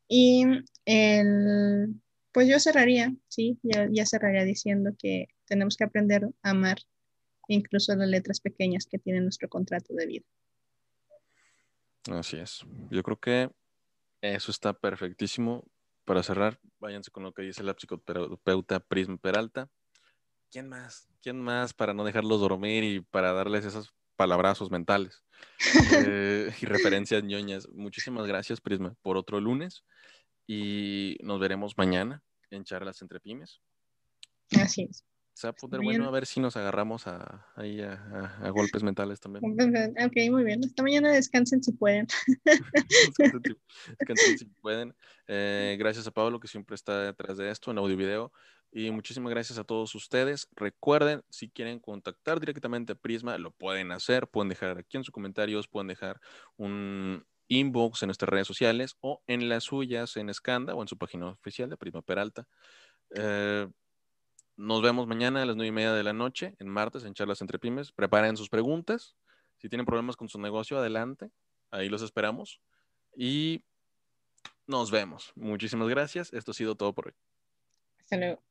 Speaker 2: Y el, pues yo cerraría, sí, ya, ya cerraría diciendo que tenemos que aprender a amar incluso las letras pequeñas que tiene nuestro contrato de vida.
Speaker 1: Así es. Yo creo que eso está perfectísimo. Para cerrar, váyanse con lo que dice la psicoterapeuta Prisma Peralta. ¿Quién más? ¿Quién más para no dejarlos dormir y para darles esas palabrazos mentales eh, y referencias ñoñas. Muchísimas gracias, Prisma, por otro lunes y nos veremos mañana en Charlas entre Pymes.
Speaker 2: Así es.
Speaker 1: Se va a poner bueno a ver si nos agarramos a, ahí a, golpes mentales también.
Speaker 2: Ok, muy bien. Esta mañana descansen si pueden. (laughs)
Speaker 1: descansen, si pueden. Eh, gracias a Pablo que siempre está detrás de esto en audio y video. Y muchísimas gracias a todos ustedes. Recuerden, si quieren contactar directamente a Prisma, lo pueden hacer. Pueden dejar aquí en sus comentarios, pueden dejar un inbox en nuestras redes sociales o en las suyas en Scanda o en su página oficial de Prisma Peralta. Eh, nos vemos mañana a las nueve y media de la noche, en martes, en Charlas entre Pymes. Preparen sus preguntas. Si tienen problemas con su negocio, adelante. Ahí los esperamos. Y nos vemos. Muchísimas gracias. Esto ha sido todo por hoy.
Speaker 2: Hasta luego.